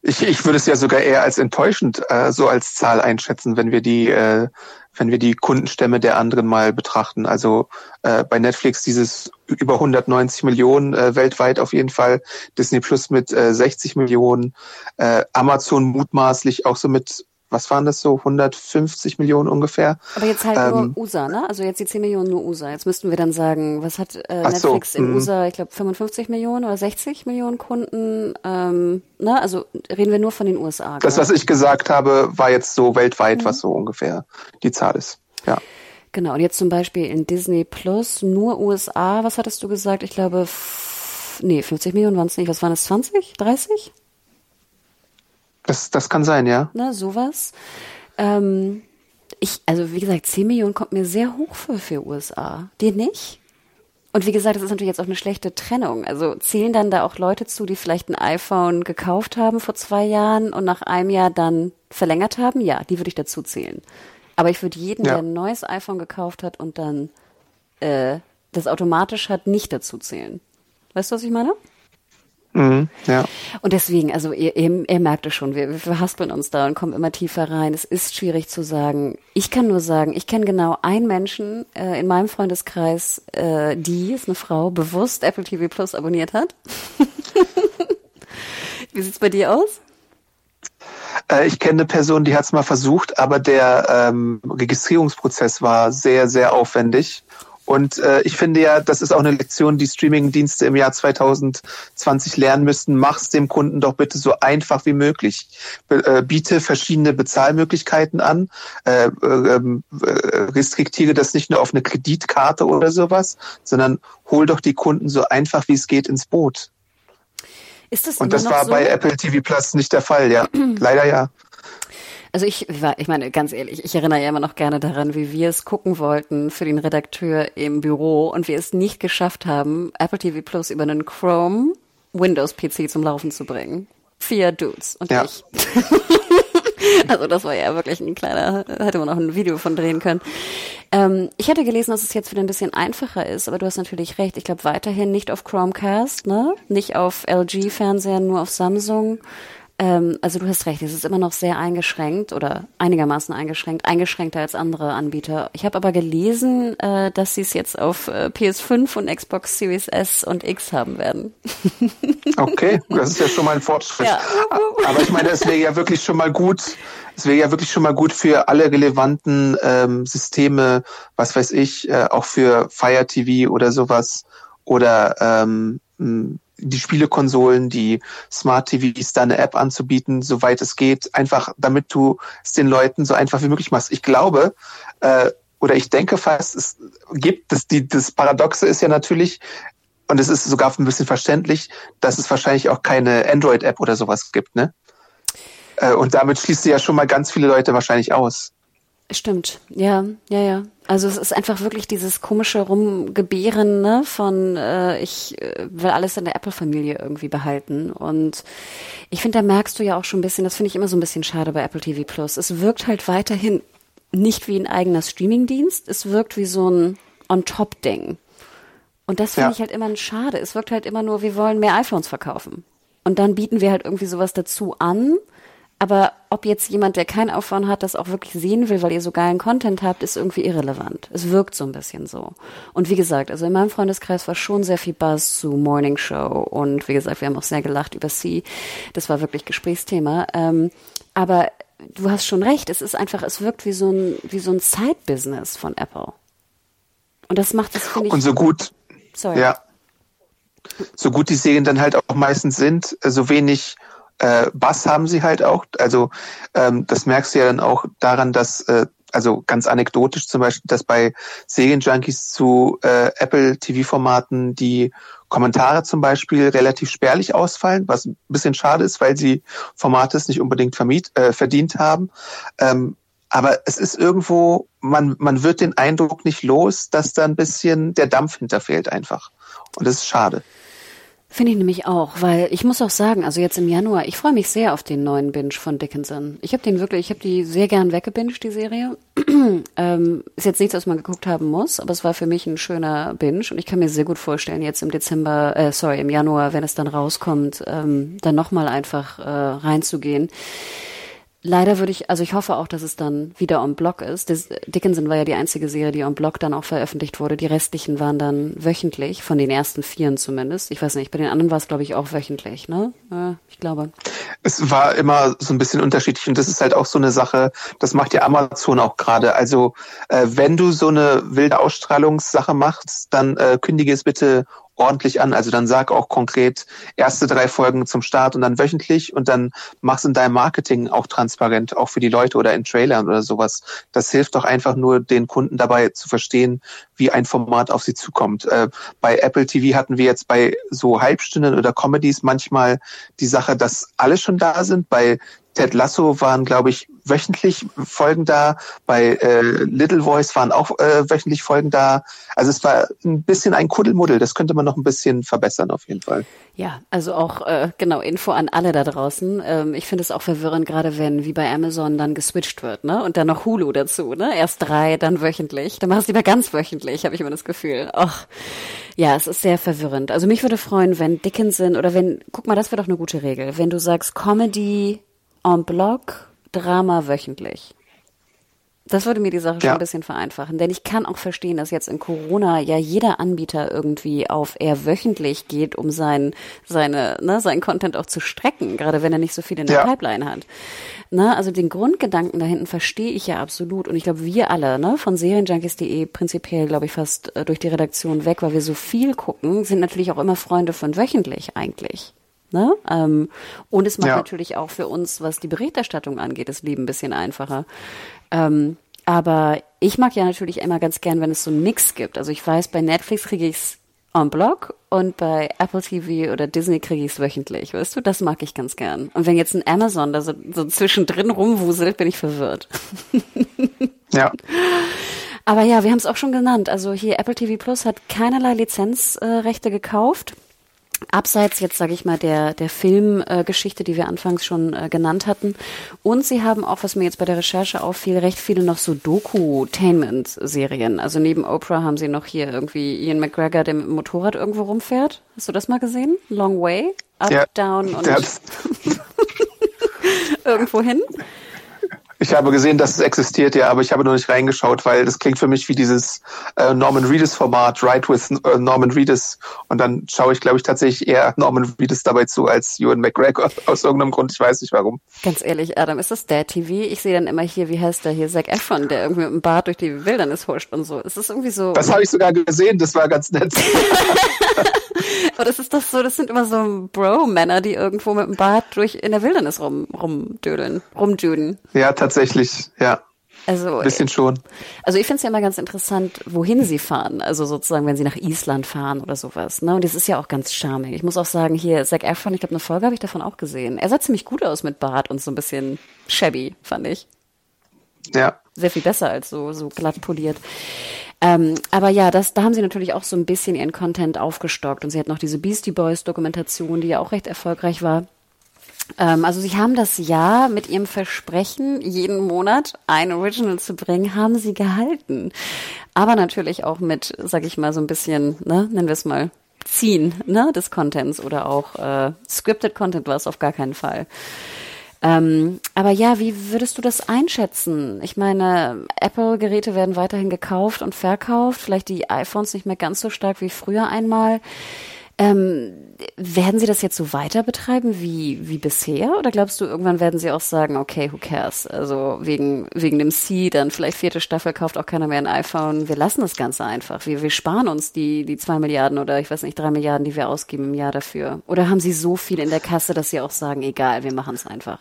Ich, ich würde es ja sogar eher als enttäuschend äh, so als Zahl einschätzen, wenn wir die äh, wenn wir die Kundenstämme der anderen mal betrachten. Also äh, bei Netflix dieses über 190 Millionen äh, weltweit auf jeden Fall, Disney Plus mit äh, 60 Millionen, äh, Amazon mutmaßlich auch so mit was waren das so, 150 Millionen ungefähr. Aber jetzt halt ähm, nur USA, ne? Also jetzt die 10 Millionen nur USA. Jetzt müssten wir dann sagen, was hat äh, Netflix so, in mhm. USA, ich glaube 55 Millionen oder 60 Millionen Kunden, ähm, ne? Also reden wir nur von den USA. Das, was ich gesagt habe, war jetzt so weltweit, mhm. was so ungefähr die Zahl ist. Ja. Genau, und jetzt zum Beispiel in Disney Plus nur USA, was hattest du gesagt? Ich glaube, nee, 50 Millionen waren es nicht. Was waren es, 20, 30? Das, das kann sein, ja. Ne, sowas. Ähm, ich, also wie gesagt, 10 Millionen kommt mir sehr hoch für, für USA. Dir nicht? Und wie gesagt, das ist natürlich jetzt auch eine schlechte Trennung. Also zählen dann da auch Leute zu, die vielleicht ein iPhone gekauft haben vor zwei Jahren und nach einem Jahr dann verlängert haben? Ja, die würde ich dazu zählen. Aber ich würde jeden, ja. der ein neues iPhone gekauft hat und dann äh, das automatisch hat, nicht dazu zählen. Weißt du, was ich meine? Mhm, ja. Und deswegen, also ihr, ihr, ihr merkt es schon, wir, wir verhaspeln uns da und kommen immer tiefer rein. Es ist schwierig zu sagen. Ich kann nur sagen, ich kenne genau einen Menschen äh, in meinem Freundeskreis, äh, die, ist eine Frau, bewusst Apple TV Plus abonniert hat. (laughs) Wie sieht's bei dir aus? Äh, ich kenne eine Person, die hat es mal versucht, aber der ähm, Registrierungsprozess war sehr, sehr aufwendig und äh, ich finde ja, das ist auch eine Lektion, die Streaming-Dienste im Jahr 2020 lernen müssten. Mach's dem Kunden doch bitte so einfach wie möglich. Be äh, biete verschiedene Bezahlmöglichkeiten an. Äh, äh, äh, restriktiere das nicht nur auf eine Kreditkarte oder sowas, sondern hol doch die Kunden so einfach wie es geht ins Boot. Ist das Und das war so? bei Apple TV Plus nicht der Fall, ja. (clears throat) Leider ja. Also ich, ich meine, ganz ehrlich, ich erinnere ja immer noch gerne daran, wie wir es gucken wollten für den Redakteur im Büro und wir es nicht geschafft haben, Apple TV Plus über einen Chrome Windows PC zum Laufen zu bringen. Vier Dudes und ja. ich. (laughs) also das war ja wirklich ein kleiner, hätte man auch ein Video von drehen können. Ähm, ich hatte gelesen, dass es jetzt wieder ein bisschen einfacher ist, aber du hast natürlich recht. Ich glaube weiterhin nicht auf Chromecast, ne? Nicht auf LG-Fernsehern, nur auf Samsung. Ähm, also du hast recht, es ist immer noch sehr eingeschränkt oder einigermaßen eingeschränkt, eingeschränkter als andere Anbieter. Ich habe aber gelesen, äh, dass sie es jetzt auf äh, PS5 und Xbox Series S und X haben werden. (laughs) Okay, das ist ja schon mal ein Fortschritt. Ja. Aber ich meine, es wäre ja wirklich schon mal gut, es wäre ja wirklich schon mal gut für alle relevanten ähm, Systeme, was weiß ich, äh, auch für Fire TV oder sowas oder ähm, die Spielekonsolen, die Smart TVs, da eine App anzubieten, soweit es geht, einfach damit du es den Leuten so einfach wie möglich machst. Ich glaube, äh, oder ich denke fast, es gibt, das, die, das Paradoxe ist ja natürlich, und es ist sogar ein bisschen verständlich, dass es wahrscheinlich auch keine Android-App oder sowas gibt, ne? Äh, und damit schließt du ja schon mal ganz viele Leute wahrscheinlich aus. Stimmt, ja, ja, ja. Also es ist einfach wirklich dieses komische Rumgebären ne, von äh, ich äh, will alles in der Apple-Familie irgendwie behalten. Und ich finde, da merkst du ja auch schon ein bisschen, das finde ich immer so ein bisschen schade bei Apple TV Plus. Es wirkt halt weiterhin nicht wie ein eigener Streamingdienst, es wirkt wie so ein On-Top-Ding. Und das finde ja. ich halt immer ein Schade. Es wirkt halt immer nur, wir wollen mehr iPhones verkaufen. Und dann bieten wir halt irgendwie sowas dazu an aber ob jetzt jemand, der kein iPhone hat, das auch wirklich sehen will, weil ihr so geilen Content habt, ist irgendwie irrelevant. Es wirkt so ein bisschen so. Und wie gesagt, also in meinem Freundeskreis war schon sehr viel Buzz zu Morning Show und wie gesagt, wir haben auch sehr gelacht über Sie. Das war wirklich Gesprächsthema. Ähm, aber du hast schon recht, es ist einfach, es wirkt wie so ein, wie so ein Side-Business von Apple. Und das macht es, finde ich. Und so gut. Sorry. Ja. So gut die Serien dann halt auch meistens sind, so wenig äh, Bass haben sie halt auch. Also ähm, das merkst du ja dann auch daran, dass äh, also ganz anekdotisch zum Beispiel, dass bei Serienjunkies zu äh, Apple TV-Formaten die Kommentare zum Beispiel relativ spärlich ausfallen, was ein bisschen schade ist, weil sie Formate nicht unbedingt vermiet, äh, verdient haben. Ähm, aber es ist irgendwo, man, man wird den Eindruck nicht los, dass da ein bisschen der Dampf hinterfällt einfach. Und das ist schade. Finde ich nämlich auch, weil ich muss auch sagen, also jetzt im Januar, ich freue mich sehr auf den neuen Binge von Dickinson. Ich habe den wirklich, ich habe die sehr gern weggebinged, die Serie. (clears throat) ähm, ist jetzt nichts, was man geguckt haben muss, aber es war für mich ein schöner Binge und ich kann mir sehr gut vorstellen, jetzt im Dezember, äh, sorry, im Januar, wenn es dann rauskommt, ähm, dann nochmal einfach äh, reinzugehen. Leider würde ich, also ich hoffe auch, dass es dann wieder on Block ist. Das, Dickinson war ja die einzige Serie, die on Block dann auch veröffentlicht wurde. Die restlichen waren dann wöchentlich, von den ersten vieren zumindest. Ich weiß nicht, bei den anderen war es, glaube ich, auch wöchentlich, ne? Ja, ich glaube. Es war immer so ein bisschen unterschiedlich und das ist halt auch so eine Sache, das macht ja Amazon auch gerade. Also äh, wenn du so eine wilde Ausstrahlungssache machst, dann äh, kündige es bitte ordentlich an. Also dann sag auch konkret erste drei Folgen zum Start und dann wöchentlich und dann mach's in deinem Marketing auch transparent, auch für die Leute oder in Trailern oder sowas. Das hilft doch einfach nur den Kunden dabei zu verstehen, wie ein Format auf sie zukommt. Äh, bei Apple TV hatten wir jetzt bei so Halbstunden oder Comedies manchmal die Sache, dass alle schon da sind. Bei Ted Lasso waren, glaube ich, wöchentlich Folgen da. Bei äh, Little Voice waren auch äh, wöchentlich Folgen da. Also es war ein bisschen ein Kuddelmuddel. Das könnte man noch ein bisschen verbessern auf jeden Fall. Ja, also auch äh, genau Info an alle da draußen. Ähm, ich finde es auch verwirrend, gerade wenn wie bei Amazon dann geswitcht wird, ne? Und dann noch Hulu dazu, ne? Erst drei, dann wöchentlich. Dann machst du lieber ganz wöchentlich, habe ich immer das Gefühl. Ach, ja, es ist sehr verwirrend. Also mich würde freuen, wenn Dickinson oder wenn, guck mal, das wäre doch eine gute Regel. Wenn du sagst Comedy en bloc, Drama wöchentlich. Das würde mir die Sache ja. schon ein bisschen vereinfachen, denn ich kann auch verstehen, dass jetzt in Corona ja jeder Anbieter irgendwie auf eher wöchentlich geht, um sein, seine, ne, seinen Content auch zu strecken, gerade wenn er nicht so viel in der ja. Pipeline hat. Ne, also den Grundgedanken da hinten verstehe ich ja absolut und ich glaube, wir alle, ne, von Serienjunkies.de prinzipiell, glaube ich, fast äh, durch die Redaktion weg, weil wir so viel gucken, sind natürlich auch immer Freunde von wöchentlich eigentlich. Ne? Ähm, und es macht ja. natürlich auch für uns, was die Berichterstattung angeht, das Leben ein bisschen einfacher. Ähm, aber ich mag ja natürlich immer ganz gern, wenn es so einen Mix gibt. Also ich weiß, bei Netflix kriege ich es en bloc und bei Apple TV oder Disney kriege ich es wöchentlich. Weißt du, das mag ich ganz gern. Und wenn jetzt ein Amazon da so, so zwischendrin rumwuselt, bin ich verwirrt. (laughs) ja. Aber ja, wir haben es auch schon genannt. Also hier Apple TV Plus hat keinerlei Lizenzrechte äh, gekauft. Abseits jetzt sage ich mal der der Filmgeschichte, äh, die wir anfangs schon äh, genannt hatten, und sie haben auch, was mir jetzt bei der Recherche auffiel, recht viele noch so Doku-Tainment-Serien. Also neben Oprah haben sie noch hier irgendwie Ian McGregor, der mit dem Motorrad irgendwo rumfährt. Hast du das mal gesehen? Long Way, Up, ja, Down und (laughs) irgendwo hin. Ich habe gesehen, dass es existiert, ja, aber ich habe noch nicht reingeschaut, weil das klingt für mich wie dieses äh, Norman Reedus Format, Right with äh, Norman Reedus. Und dann schaue ich, glaube ich, tatsächlich eher Norman Reedus dabei zu als Ewan McGregor (laughs) aus irgendeinem Grund. Ich weiß nicht warum. Ganz ehrlich, Adam, ist das Dad TV? Ich sehe dann immer hier, wie heißt der hier, Zac Efron, der irgendwie mit dem Bart durch die Wildnis huscht und so. Ist das irgendwie so? Das habe ich sogar gesehen, das war ganz nett. (laughs) Aber das ist doch so, das sind immer so Bro-Männer, die irgendwo mit dem Bart durch in der Wildnis rum, rumdödeln, rumdüden. Ja, tatsächlich, ja. Also, Ein bisschen schon. Also ich finde es ja immer ganz interessant, wohin sie fahren. Also sozusagen, wenn sie nach Island fahren oder sowas. Ne? Und das ist ja auch ganz charmig. Ich muss auch sagen, hier, Zac Efron, ich glaube, eine Folge habe ich davon auch gesehen. Er sah ziemlich gut aus mit Bart und so ein bisschen shabby, fand ich. Ja. Sehr viel besser als so, so glatt poliert. Ähm, aber ja, das, da haben sie natürlich auch so ein bisschen ihren Content aufgestockt und sie hat noch diese Beastie Boys Dokumentation, die ja auch recht erfolgreich war. Ähm, also sie haben das Jahr mit ihrem Versprechen, jeden Monat ein Original zu bringen, haben sie gehalten. Aber natürlich auch mit, sag ich mal, so ein bisschen, ne, nennen wir es mal, Ziehen ne, des Contents oder auch äh, Scripted Content war es auf gar keinen Fall. Ähm, aber ja, wie würdest du das einschätzen? Ich meine, Apple-Geräte werden weiterhin gekauft und verkauft, vielleicht die iPhones nicht mehr ganz so stark wie früher einmal. Ähm, werden Sie das jetzt so weiter betreiben wie, wie bisher? Oder glaubst du, irgendwann werden Sie auch sagen, okay, who cares? Also wegen, wegen dem C, dann vielleicht vierte Staffel kauft auch keiner mehr ein iPhone. Wir lassen das Ganze einfach. Wir, wir sparen uns die, die zwei Milliarden oder ich weiß nicht, drei Milliarden, die wir ausgeben im Jahr dafür. Oder haben Sie so viel in der Kasse, dass Sie auch sagen, egal, wir machen es einfach?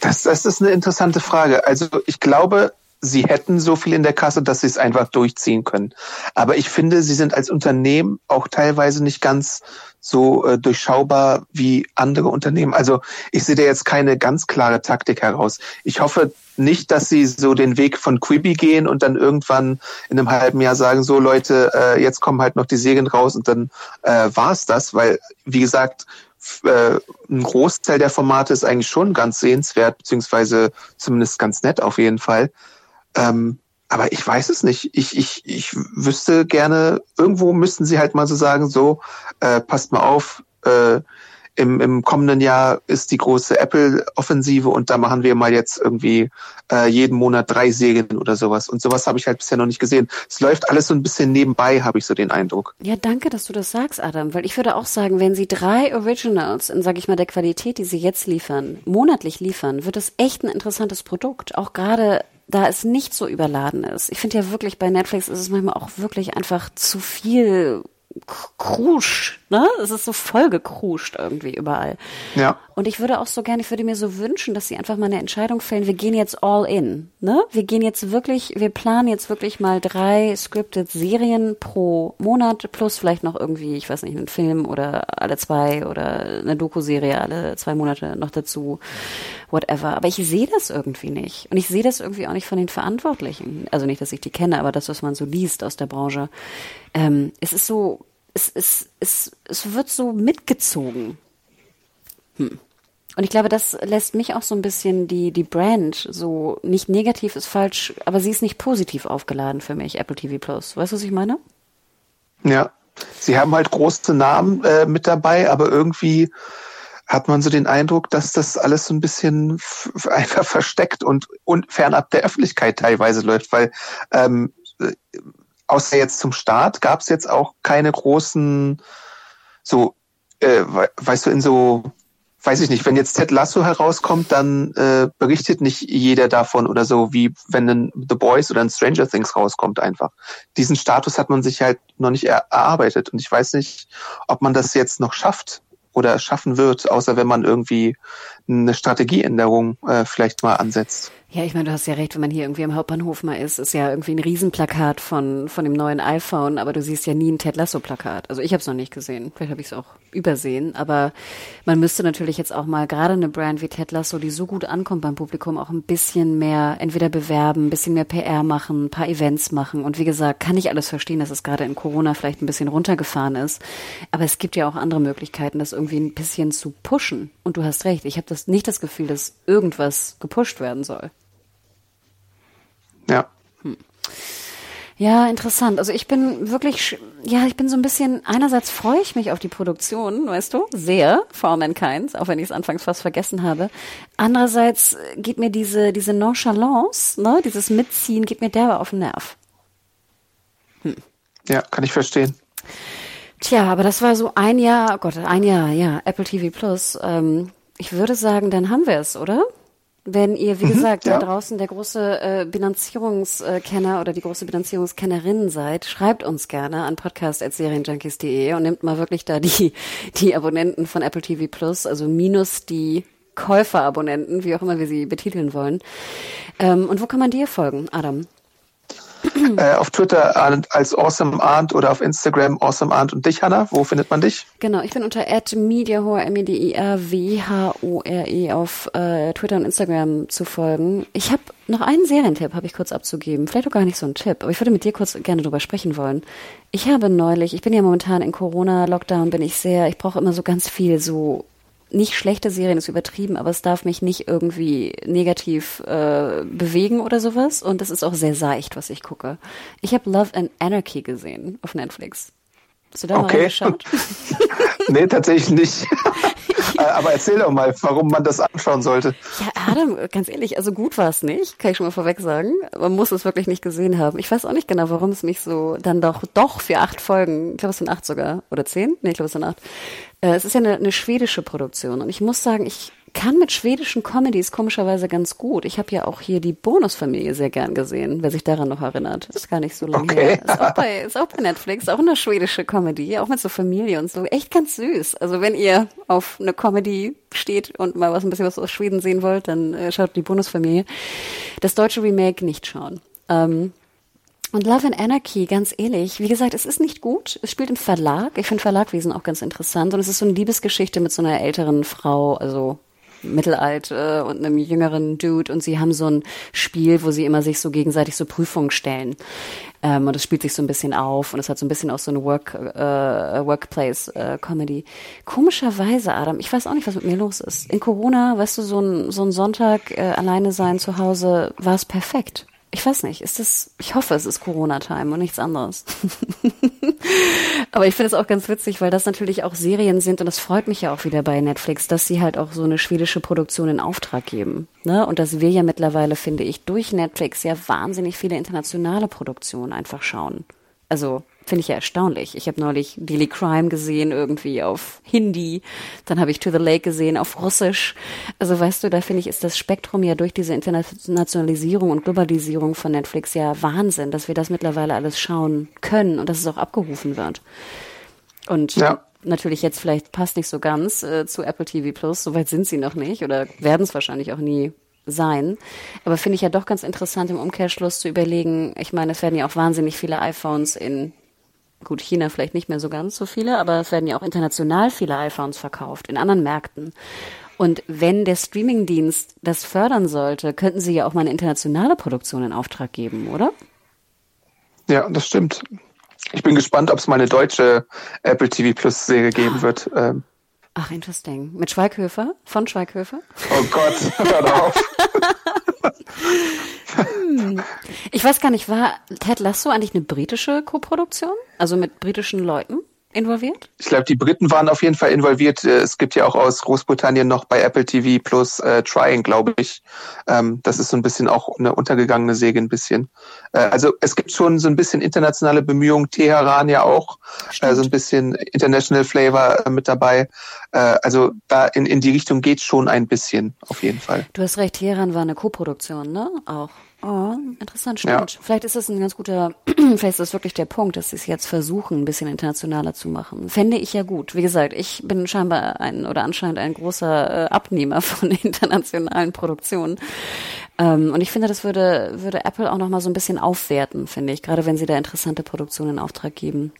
Das, das ist eine interessante Frage. Also ich glaube, sie hätten so viel in der Kasse, dass sie es einfach durchziehen können. Aber ich finde, sie sind als Unternehmen auch teilweise nicht ganz so äh, durchschaubar wie andere Unternehmen. Also ich sehe da jetzt keine ganz klare Taktik heraus. Ich hoffe nicht, dass sie so den Weg von Quibi gehen und dann irgendwann in einem halben Jahr sagen, so Leute, äh, jetzt kommen halt noch die Serien raus und dann äh, war's das, weil wie gesagt, äh, ein Großteil der Formate ist eigentlich schon ganz sehenswert, beziehungsweise zumindest ganz nett auf jeden Fall. Ähm, aber ich weiß es nicht. Ich, ich, ich wüsste gerne, irgendwo müssten sie halt mal so sagen, so, äh, passt mal auf, äh, im, im kommenden Jahr ist die große Apple-Offensive und da machen wir mal jetzt irgendwie äh, jeden Monat drei Serien oder sowas. Und sowas habe ich halt bisher noch nicht gesehen. Es läuft alles so ein bisschen nebenbei, habe ich so den Eindruck. Ja, danke, dass du das sagst, Adam, weil ich würde auch sagen, wenn sie drei Originals in, sag ich mal, der Qualität, die sie jetzt liefern, monatlich liefern, wird es echt ein interessantes Produkt. Auch gerade da es nicht so überladen ist. Ich finde ja wirklich, bei Netflix ist es manchmal auch wirklich einfach zu viel Krusch, ne? Es ist so voll gekruscht irgendwie überall. Ja. Und ich würde auch so gerne, ich würde mir so wünschen, dass sie einfach mal eine Entscheidung fällen, wir gehen jetzt all in, ne? Wir gehen jetzt wirklich, wir planen jetzt wirklich mal drei scripted Serien pro Monat plus vielleicht noch irgendwie, ich weiß nicht, einen Film oder alle zwei oder eine Doku-Serie alle zwei Monate noch dazu, whatever. Aber ich sehe das irgendwie nicht. Und ich sehe das irgendwie auch nicht von den Verantwortlichen. Also nicht, dass ich die kenne, aber das, was man so liest aus der Branche. Ähm, es ist so, es, es, es, es wird so mitgezogen. Hm. Und ich glaube, das lässt mich auch so ein bisschen die, die Brand so nicht negativ ist falsch, aber sie ist nicht positiv aufgeladen für mich, Apple TV Plus. Weißt du, was ich meine? Ja. Sie haben halt große Namen äh, mit dabei, aber irgendwie hat man so den Eindruck, dass das alles so ein bisschen einfach versteckt und, und fernab der Öffentlichkeit teilweise läuft, weil ähm, äh, außer jetzt zum Start gab es jetzt auch keine großen, so, äh, weißt du, in so, weiß ich nicht, wenn jetzt Ted Lasso herauskommt, dann äh, berichtet nicht jeder davon oder so, wie wenn ein The Boys oder ein Stranger Things rauskommt einfach. Diesen Status hat man sich halt noch nicht erarbeitet und ich weiß nicht, ob man das jetzt noch schafft oder schaffen wird, außer wenn man irgendwie eine Strategieänderung äh, vielleicht mal ansetzt. Ja, ich meine, du hast ja recht, wenn man hier irgendwie am Hauptbahnhof mal ist, ist ja irgendwie ein Riesenplakat von, von dem neuen iPhone, aber du siehst ja nie ein Ted Lasso-Plakat. Also ich habe es noch nicht gesehen. Vielleicht habe ich es auch übersehen. Aber man müsste natürlich jetzt auch mal gerade eine Brand wie Ted Lasso, die so gut ankommt beim Publikum, auch ein bisschen mehr entweder bewerben, ein bisschen mehr PR machen, ein paar Events machen. Und wie gesagt, kann ich alles verstehen, dass es gerade in Corona vielleicht ein bisschen runtergefahren ist. Aber es gibt ja auch andere Möglichkeiten, das irgendwie ein bisschen zu pushen. Und du hast recht, ich habe das nicht das Gefühl, dass irgendwas gepusht werden soll. Ja. Hm. Ja, interessant. Also ich bin wirklich, ja, ich bin so ein bisschen, einerseits freue ich mich auf die Produktion, weißt du, sehr, For Mankind, auch wenn ich es anfangs fast vergessen habe. Andererseits geht mir diese, diese Nonchalance, ne, dieses Mitziehen, geht mir derbe auf den Nerv. Hm. Ja, kann ich verstehen. Tja, aber das war so ein Jahr, oh Gott, ein Jahr, ja, Apple TV Plus. Ähm, ich würde sagen, dann haben wir es, oder? Wenn ihr, wie mhm, gesagt, ja. da draußen der große äh, Bilanzierungskenner oder die große Bilanzierungskennerin seid, schreibt uns gerne an podcast.serienjunkies.de und nimmt mal wirklich da die, die Abonnenten von Apple TV Plus, also minus die Käuferabonnenten, wie auch immer wir sie betiteln wollen. Ähm, und wo kann man dir folgen, Adam? Äh, auf Twitter als Awesome Arndt oder auf Instagram Awesome Arndt und dich, Hanna. Wo findet man dich? Genau, ich bin unter @mediahore m e d i r w h o r e auf äh, Twitter und Instagram zu folgen. Ich habe noch einen Serientipp, habe ich kurz abzugeben. Vielleicht auch gar nicht so ein Tipp, aber ich würde mit dir kurz gerne drüber sprechen wollen. Ich habe neulich, ich bin ja momentan in Corona-Lockdown, bin ich sehr, ich brauche immer so ganz viel so nicht schlechte Serien ist übertrieben, aber es darf mich nicht irgendwie negativ äh, bewegen oder sowas. Und es ist auch sehr seicht, was ich gucke. Ich habe Love and Anarchy gesehen auf Netflix. Hast du da okay. mal geschaut? (laughs) (laughs) nee, tatsächlich nicht. Äh, aber erzähl doch mal, warum man das anschauen sollte. Ja, Adam, ganz ehrlich, also gut war es nicht, kann ich schon mal vorweg sagen. Man muss es wirklich nicht gesehen haben. Ich weiß auch nicht genau, warum es mich so dann doch, doch für acht Folgen, ich glaube es sind acht sogar, oder zehn? Nee, ich glaube es sind acht. Äh, es ist ja eine, eine schwedische Produktion und ich muss sagen, ich kann mit schwedischen Comedies komischerweise ganz gut. Ich habe ja auch hier die Bonusfamilie sehr gern gesehen, wer sich daran noch erinnert. ist gar nicht so lange okay. her. Ist auch, bei, ist auch bei Netflix, auch eine schwedische Comedy, auch mit so Familie und so. Echt ganz süß. Also wenn ihr auf eine Comedy steht und mal was ein bisschen was aus Schweden sehen wollt, dann äh, schaut die Bonusfamilie. Das deutsche Remake nicht schauen. Ähm, und Love and Anarchy, ganz ehrlich, wie gesagt, es ist nicht gut. Es spielt im Verlag. Ich finde Verlagwesen auch ganz interessant. Und es ist so eine Liebesgeschichte mit so einer älteren Frau, also mittelalt äh, und einem jüngeren Dude und sie haben so ein Spiel, wo sie immer sich so gegenseitig so Prüfungen stellen. Ähm, und es spielt sich so ein bisschen auf und es hat so ein bisschen auch so eine Work, äh, Workplace-Comedy. Äh, Komischerweise, Adam, ich weiß auch nicht, was mit mir los ist. In Corona, weißt du, so ein, so ein Sonntag äh, alleine sein zu Hause war es perfekt ich weiß nicht, ist das, ich hoffe, es ist Corona-Time und nichts anderes. (laughs) Aber ich finde es auch ganz witzig, weil das natürlich auch Serien sind und das freut mich ja auch wieder bei Netflix, dass sie halt auch so eine schwedische Produktion in Auftrag geben. Ne? Und dass wir ja mittlerweile, finde ich, durch Netflix ja wahnsinnig viele internationale Produktionen einfach schauen. Also Finde ich ja erstaunlich. Ich habe neulich Daily Crime gesehen, irgendwie auf Hindi. Dann habe ich To the Lake gesehen auf Russisch. Also weißt du, da finde ich, ist das Spektrum ja durch diese Internationalisierung und Globalisierung von Netflix ja Wahnsinn, dass wir das mittlerweile alles schauen können und dass es auch abgerufen wird. Und ja. natürlich jetzt vielleicht passt nicht so ganz äh, zu Apple TV Plus, soweit sind sie noch nicht oder werden es wahrscheinlich auch nie sein. Aber finde ich ja doch ganz interessant im Umkehrschluss zu überlegen, ich meine, es werden ja auch wahnsinnig viele iPhones in gut, China vielleicht nicht mehr so ganz so viele, aber es werden ja auch international viele iPhones verkauft, in anderen Märkten. Und wenn der Streamingdienst das fördern sollte, könnten sie ja auch mal eine internationale Produktion in Auftrag geben, oder? Ja, das stimmt. Ich bin gespannt, ob es mal eine deutsche Apple TV Plus Serie geben wird. Ähm. Ach, interesting. Mit Schweighöfer? Von Schweighöfer? Oh Gott, hör auf. hm. Ich weiß gar nicht, war Ted Lasso eigentlich eine britische Koproduktion? Also mit britischen Leuten? Involviert? Ich glaube, die Briten waren auf jeden Fall involviert. Äh, es gibt ja auch aus Großbritannien noch bei Apple TV plus äh, Trying, glaube ich. Ähm, das ist so ein bisschen auch eine untergegangene Säge ein bisschen. Äh, also es gibt schon so ein bisschen internationale Bemühungen, Teheran ja auch, äh, so ein bisschen International Flavor äh, mit dabei. Äh, also da in, in die Richtung geht schon ein bisschen, auf jeden Fall. Du hast recht, Teheran war eine Koproduktion, ne? Auch. Oh, interessant, stimmt. Ja. Vielleicht ist das ein ganz guter, (clears throat) vielleicht ist das wirklich der Punkt, dass sie es jetzt versuchen, ein bisschen internationaler zu machen. Fände ich ja gut. Wie gesagt, ich bin scheinbar ein oder anscheinend ein großer äh, Abnehmer (laughs) von internationalen Produktionen. Ähm, und ich finde, das würde, würde Apple auch nochmal so ein bisschen aufwerten, finde ich, gerade wenn sie da interessante Produktionen in Auftrag geben.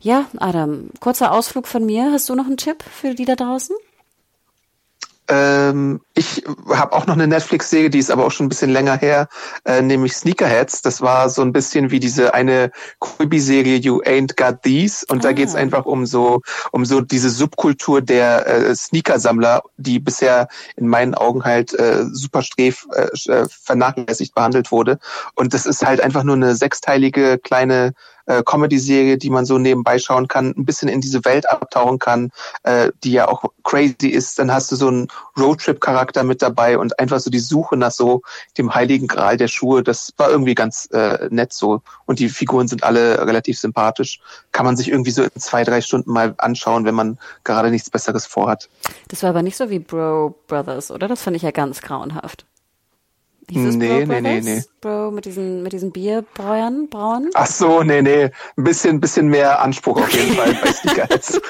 Ja, Adam, kurzer Ausflug von mir. Hast du noch einen Tipp für die da draußen? Ähm, ich habe auch noch eine Netflix-Serie, die ist aber auch schon ein bisschen länger her, äh, nämlich Sneakerheads. Das war so ein bisschen wie diese eine Quibi-Serie You Ain't Got These. Und ah. da geht's einfach um so um so diese Subkultur der äh, Sneakersammler, die bisher in meinen Augen halt äh, super stref äh, äh vernachlässigt behandelt wurde. Und das ist halt einfach nur eine sechsteilige kleine äh, Comedy-Serie, die man so nebenbei schauen kann, ein bisschen in diese Welt abtauchen kann, äh, die ja auch crazy ist. Dann hast du so einen Roadtrip-Charakter mit dabei und einfach so die Suche nach so dem heiligen Gral der Schuhe. Das war irgendwie ganz äh, nett so. Und die Figuren sind alle relativ sympathisch. Kann man sich irgendwie so in zwei, drei Stunden mal anschauen, wenn man gerade nichts Besseres vorhat. Das war aber nicht so wie Bro Brothers, oder? Das fand ich ja ganz grauenhaft. Hieß es nee, Bro nee, nee, nee. Bro mit diesen, mit diesen Bierbrauern, Brauen? Ach so, nee, nee. Ein bisschen, bisschen mehr Anspruch auf jeden Fall bei (laughs) Sneakerheads.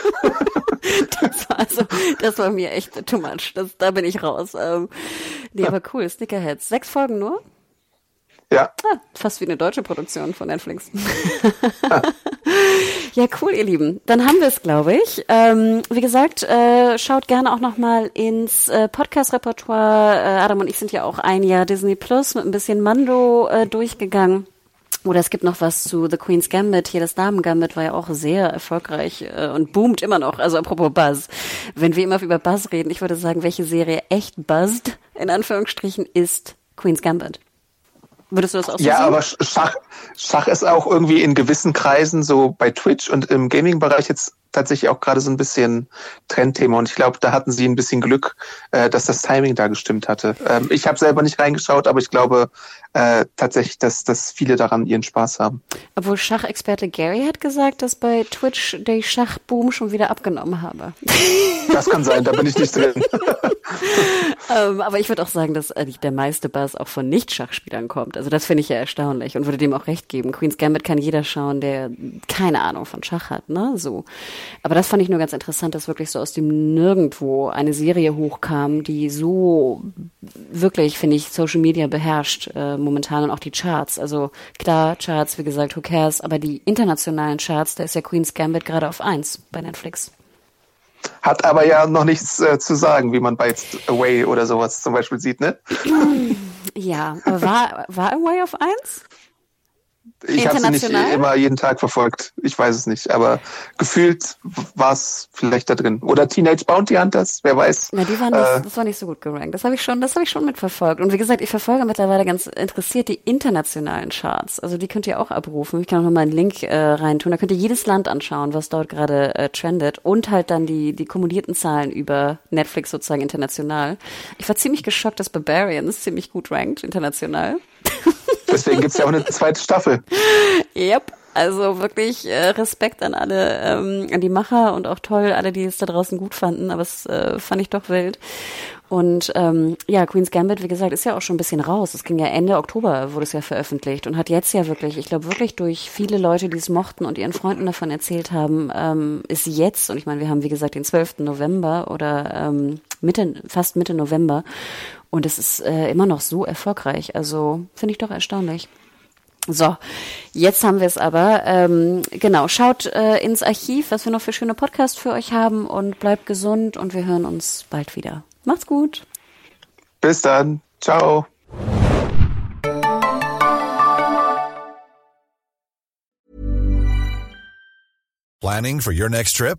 das war also, das war mir echt too much. Das, da bin ich raus. Ähm, nee, aber cool, Sneakerheads. Sechs Folgen nur? Ja. Ah, fast wie eine deutsche Produktion von Netflix. (laughs) ja, cool, ihr Lieben. Dann haben wir es, glaube ich. Ähm, wie gesagt, äh, schaut gerne auch nochmal ins äh, Podcast-Repertoire. Äh, Adam und ich sind ja auch ein Jahr Disney Plus mit ein bisschen Mando äh, durchgegangen. Oder es gibt noch was zu The Queen's Gambit. Hier das Damen Gambit war ja auch sehr erfolgreich äh, und boomt immer noch. Also apropos Buzz. Wenn wir immer über Buzz reden, ich würde sagen, welche Serie echt buzzed, in Anführungsstrichen, ist Queen's Gambit. Würdest du das auch so Ja, sehen? aber Schach, Schach ist auch irgendwie in gewissen Kreisen, so bei Twitch und im Gaming-Bereich jetzt tatsächlich auch gerade so ein bisschen Trendthema. Und ich glaube, da hatten sie ein bisschen Glück, äh, dass das Timing da gestimmt hatte. Ähm, ich habe selber nicht reingeschaut, aber ich glaube äh, tatsächlich, dass, dass viele daran ihren Spaß haben. Obwohl Schachexperte Gary hat gesagt, dass bei Twitch der Schachboom schon wieder abgenommen habe. (laughs) Das kann sein, da bin ich nicht drin. (laughs) ähm, aber ich würde auch sagen, dass eigentlich der meiste Buzz auch von Nicht-Schachspielern kommt. Also das finde ich ja erstaunlich und würde dem auch recht geben. Queen's Gambit kann jeder schauen, der keine Ahnung von Schach hat, ne? So. Aber das fand ich nur ganz interessant, dass wirklich so aus dem Nirgendwo eine Serie hochkam, die so wirklich, finde ich, Social Media beherrscht äh, momentan und auch die Charts. Also klar, Charts, wie gesagt, who cares, aber die internationalen Charts, da ist ja Queen's Gambit gerade auf eins bei Netflix. Hat aber ja noch nichts äh, zu sagen, wie man bei Away oder sowas zum Beispiel sieht, ne? Ja, aber war, war Away auf eins? Ich habe sie nicht immer jeden Tag verfolgt. Ich weiß es nicht, aber gefühlt war es vielleicht da drin. Oder Teenage Bounty Hunters, wer weiß. Na, die waren nicht, Äh, das war nicht so gut gerankt. Das habe ich schon, das habe ich schon mitverfolgt. Und wie gesagt, ich verfolge mittlerweile ganz interessiert die internationalen Charts. Also die könnt ihr auch abrufen. Ich kann auch nochmal einen Link äh, reintun. Da könnt ihr jedes Land anschauen, was dort gerade äh, trendet und halt dann die die kumulierten Zahlen über Netflix sozusagen international. Ich war ziemlich geschockt, dass Barbarians ziemlich gut rankt international. Deswegen gibt's ja auch eine zweite Staffel. Yep. Also wirklich äh, Respekt an alle, ähm, an die Macher und auch toll, alle, die es da draußen gut fanden, aber es äh, fand ich doch wild. Und ähm, ja, Queen's Gambit, wie gesagt, ist ja auch schon ein bisschen raus. Es ging ja Ende Oktober, wurde es ja veröffentlicht und hat jetzt ja wirklich, ich glaube wirklich durch viele Leute, die es mochten und ihren Freunden davon erzählt haben, ähm, ist jetzt, und ich meine, wir haben wie gesagt den 12. November oder ähm, Mitte, fast Mitte November und es ist äh, immer noch so erfolgreich. Also finde ich doch erstaunlich. So, jetzt haben wir es aber. Ähm, genau, schaut äh, ins Archiv, was wir noch für schöne Podcasts für euch haben und bleibt gesund und wir hören uns bald wieder. Macht's gut. Bis dann. Ciao. Planning for your next trip?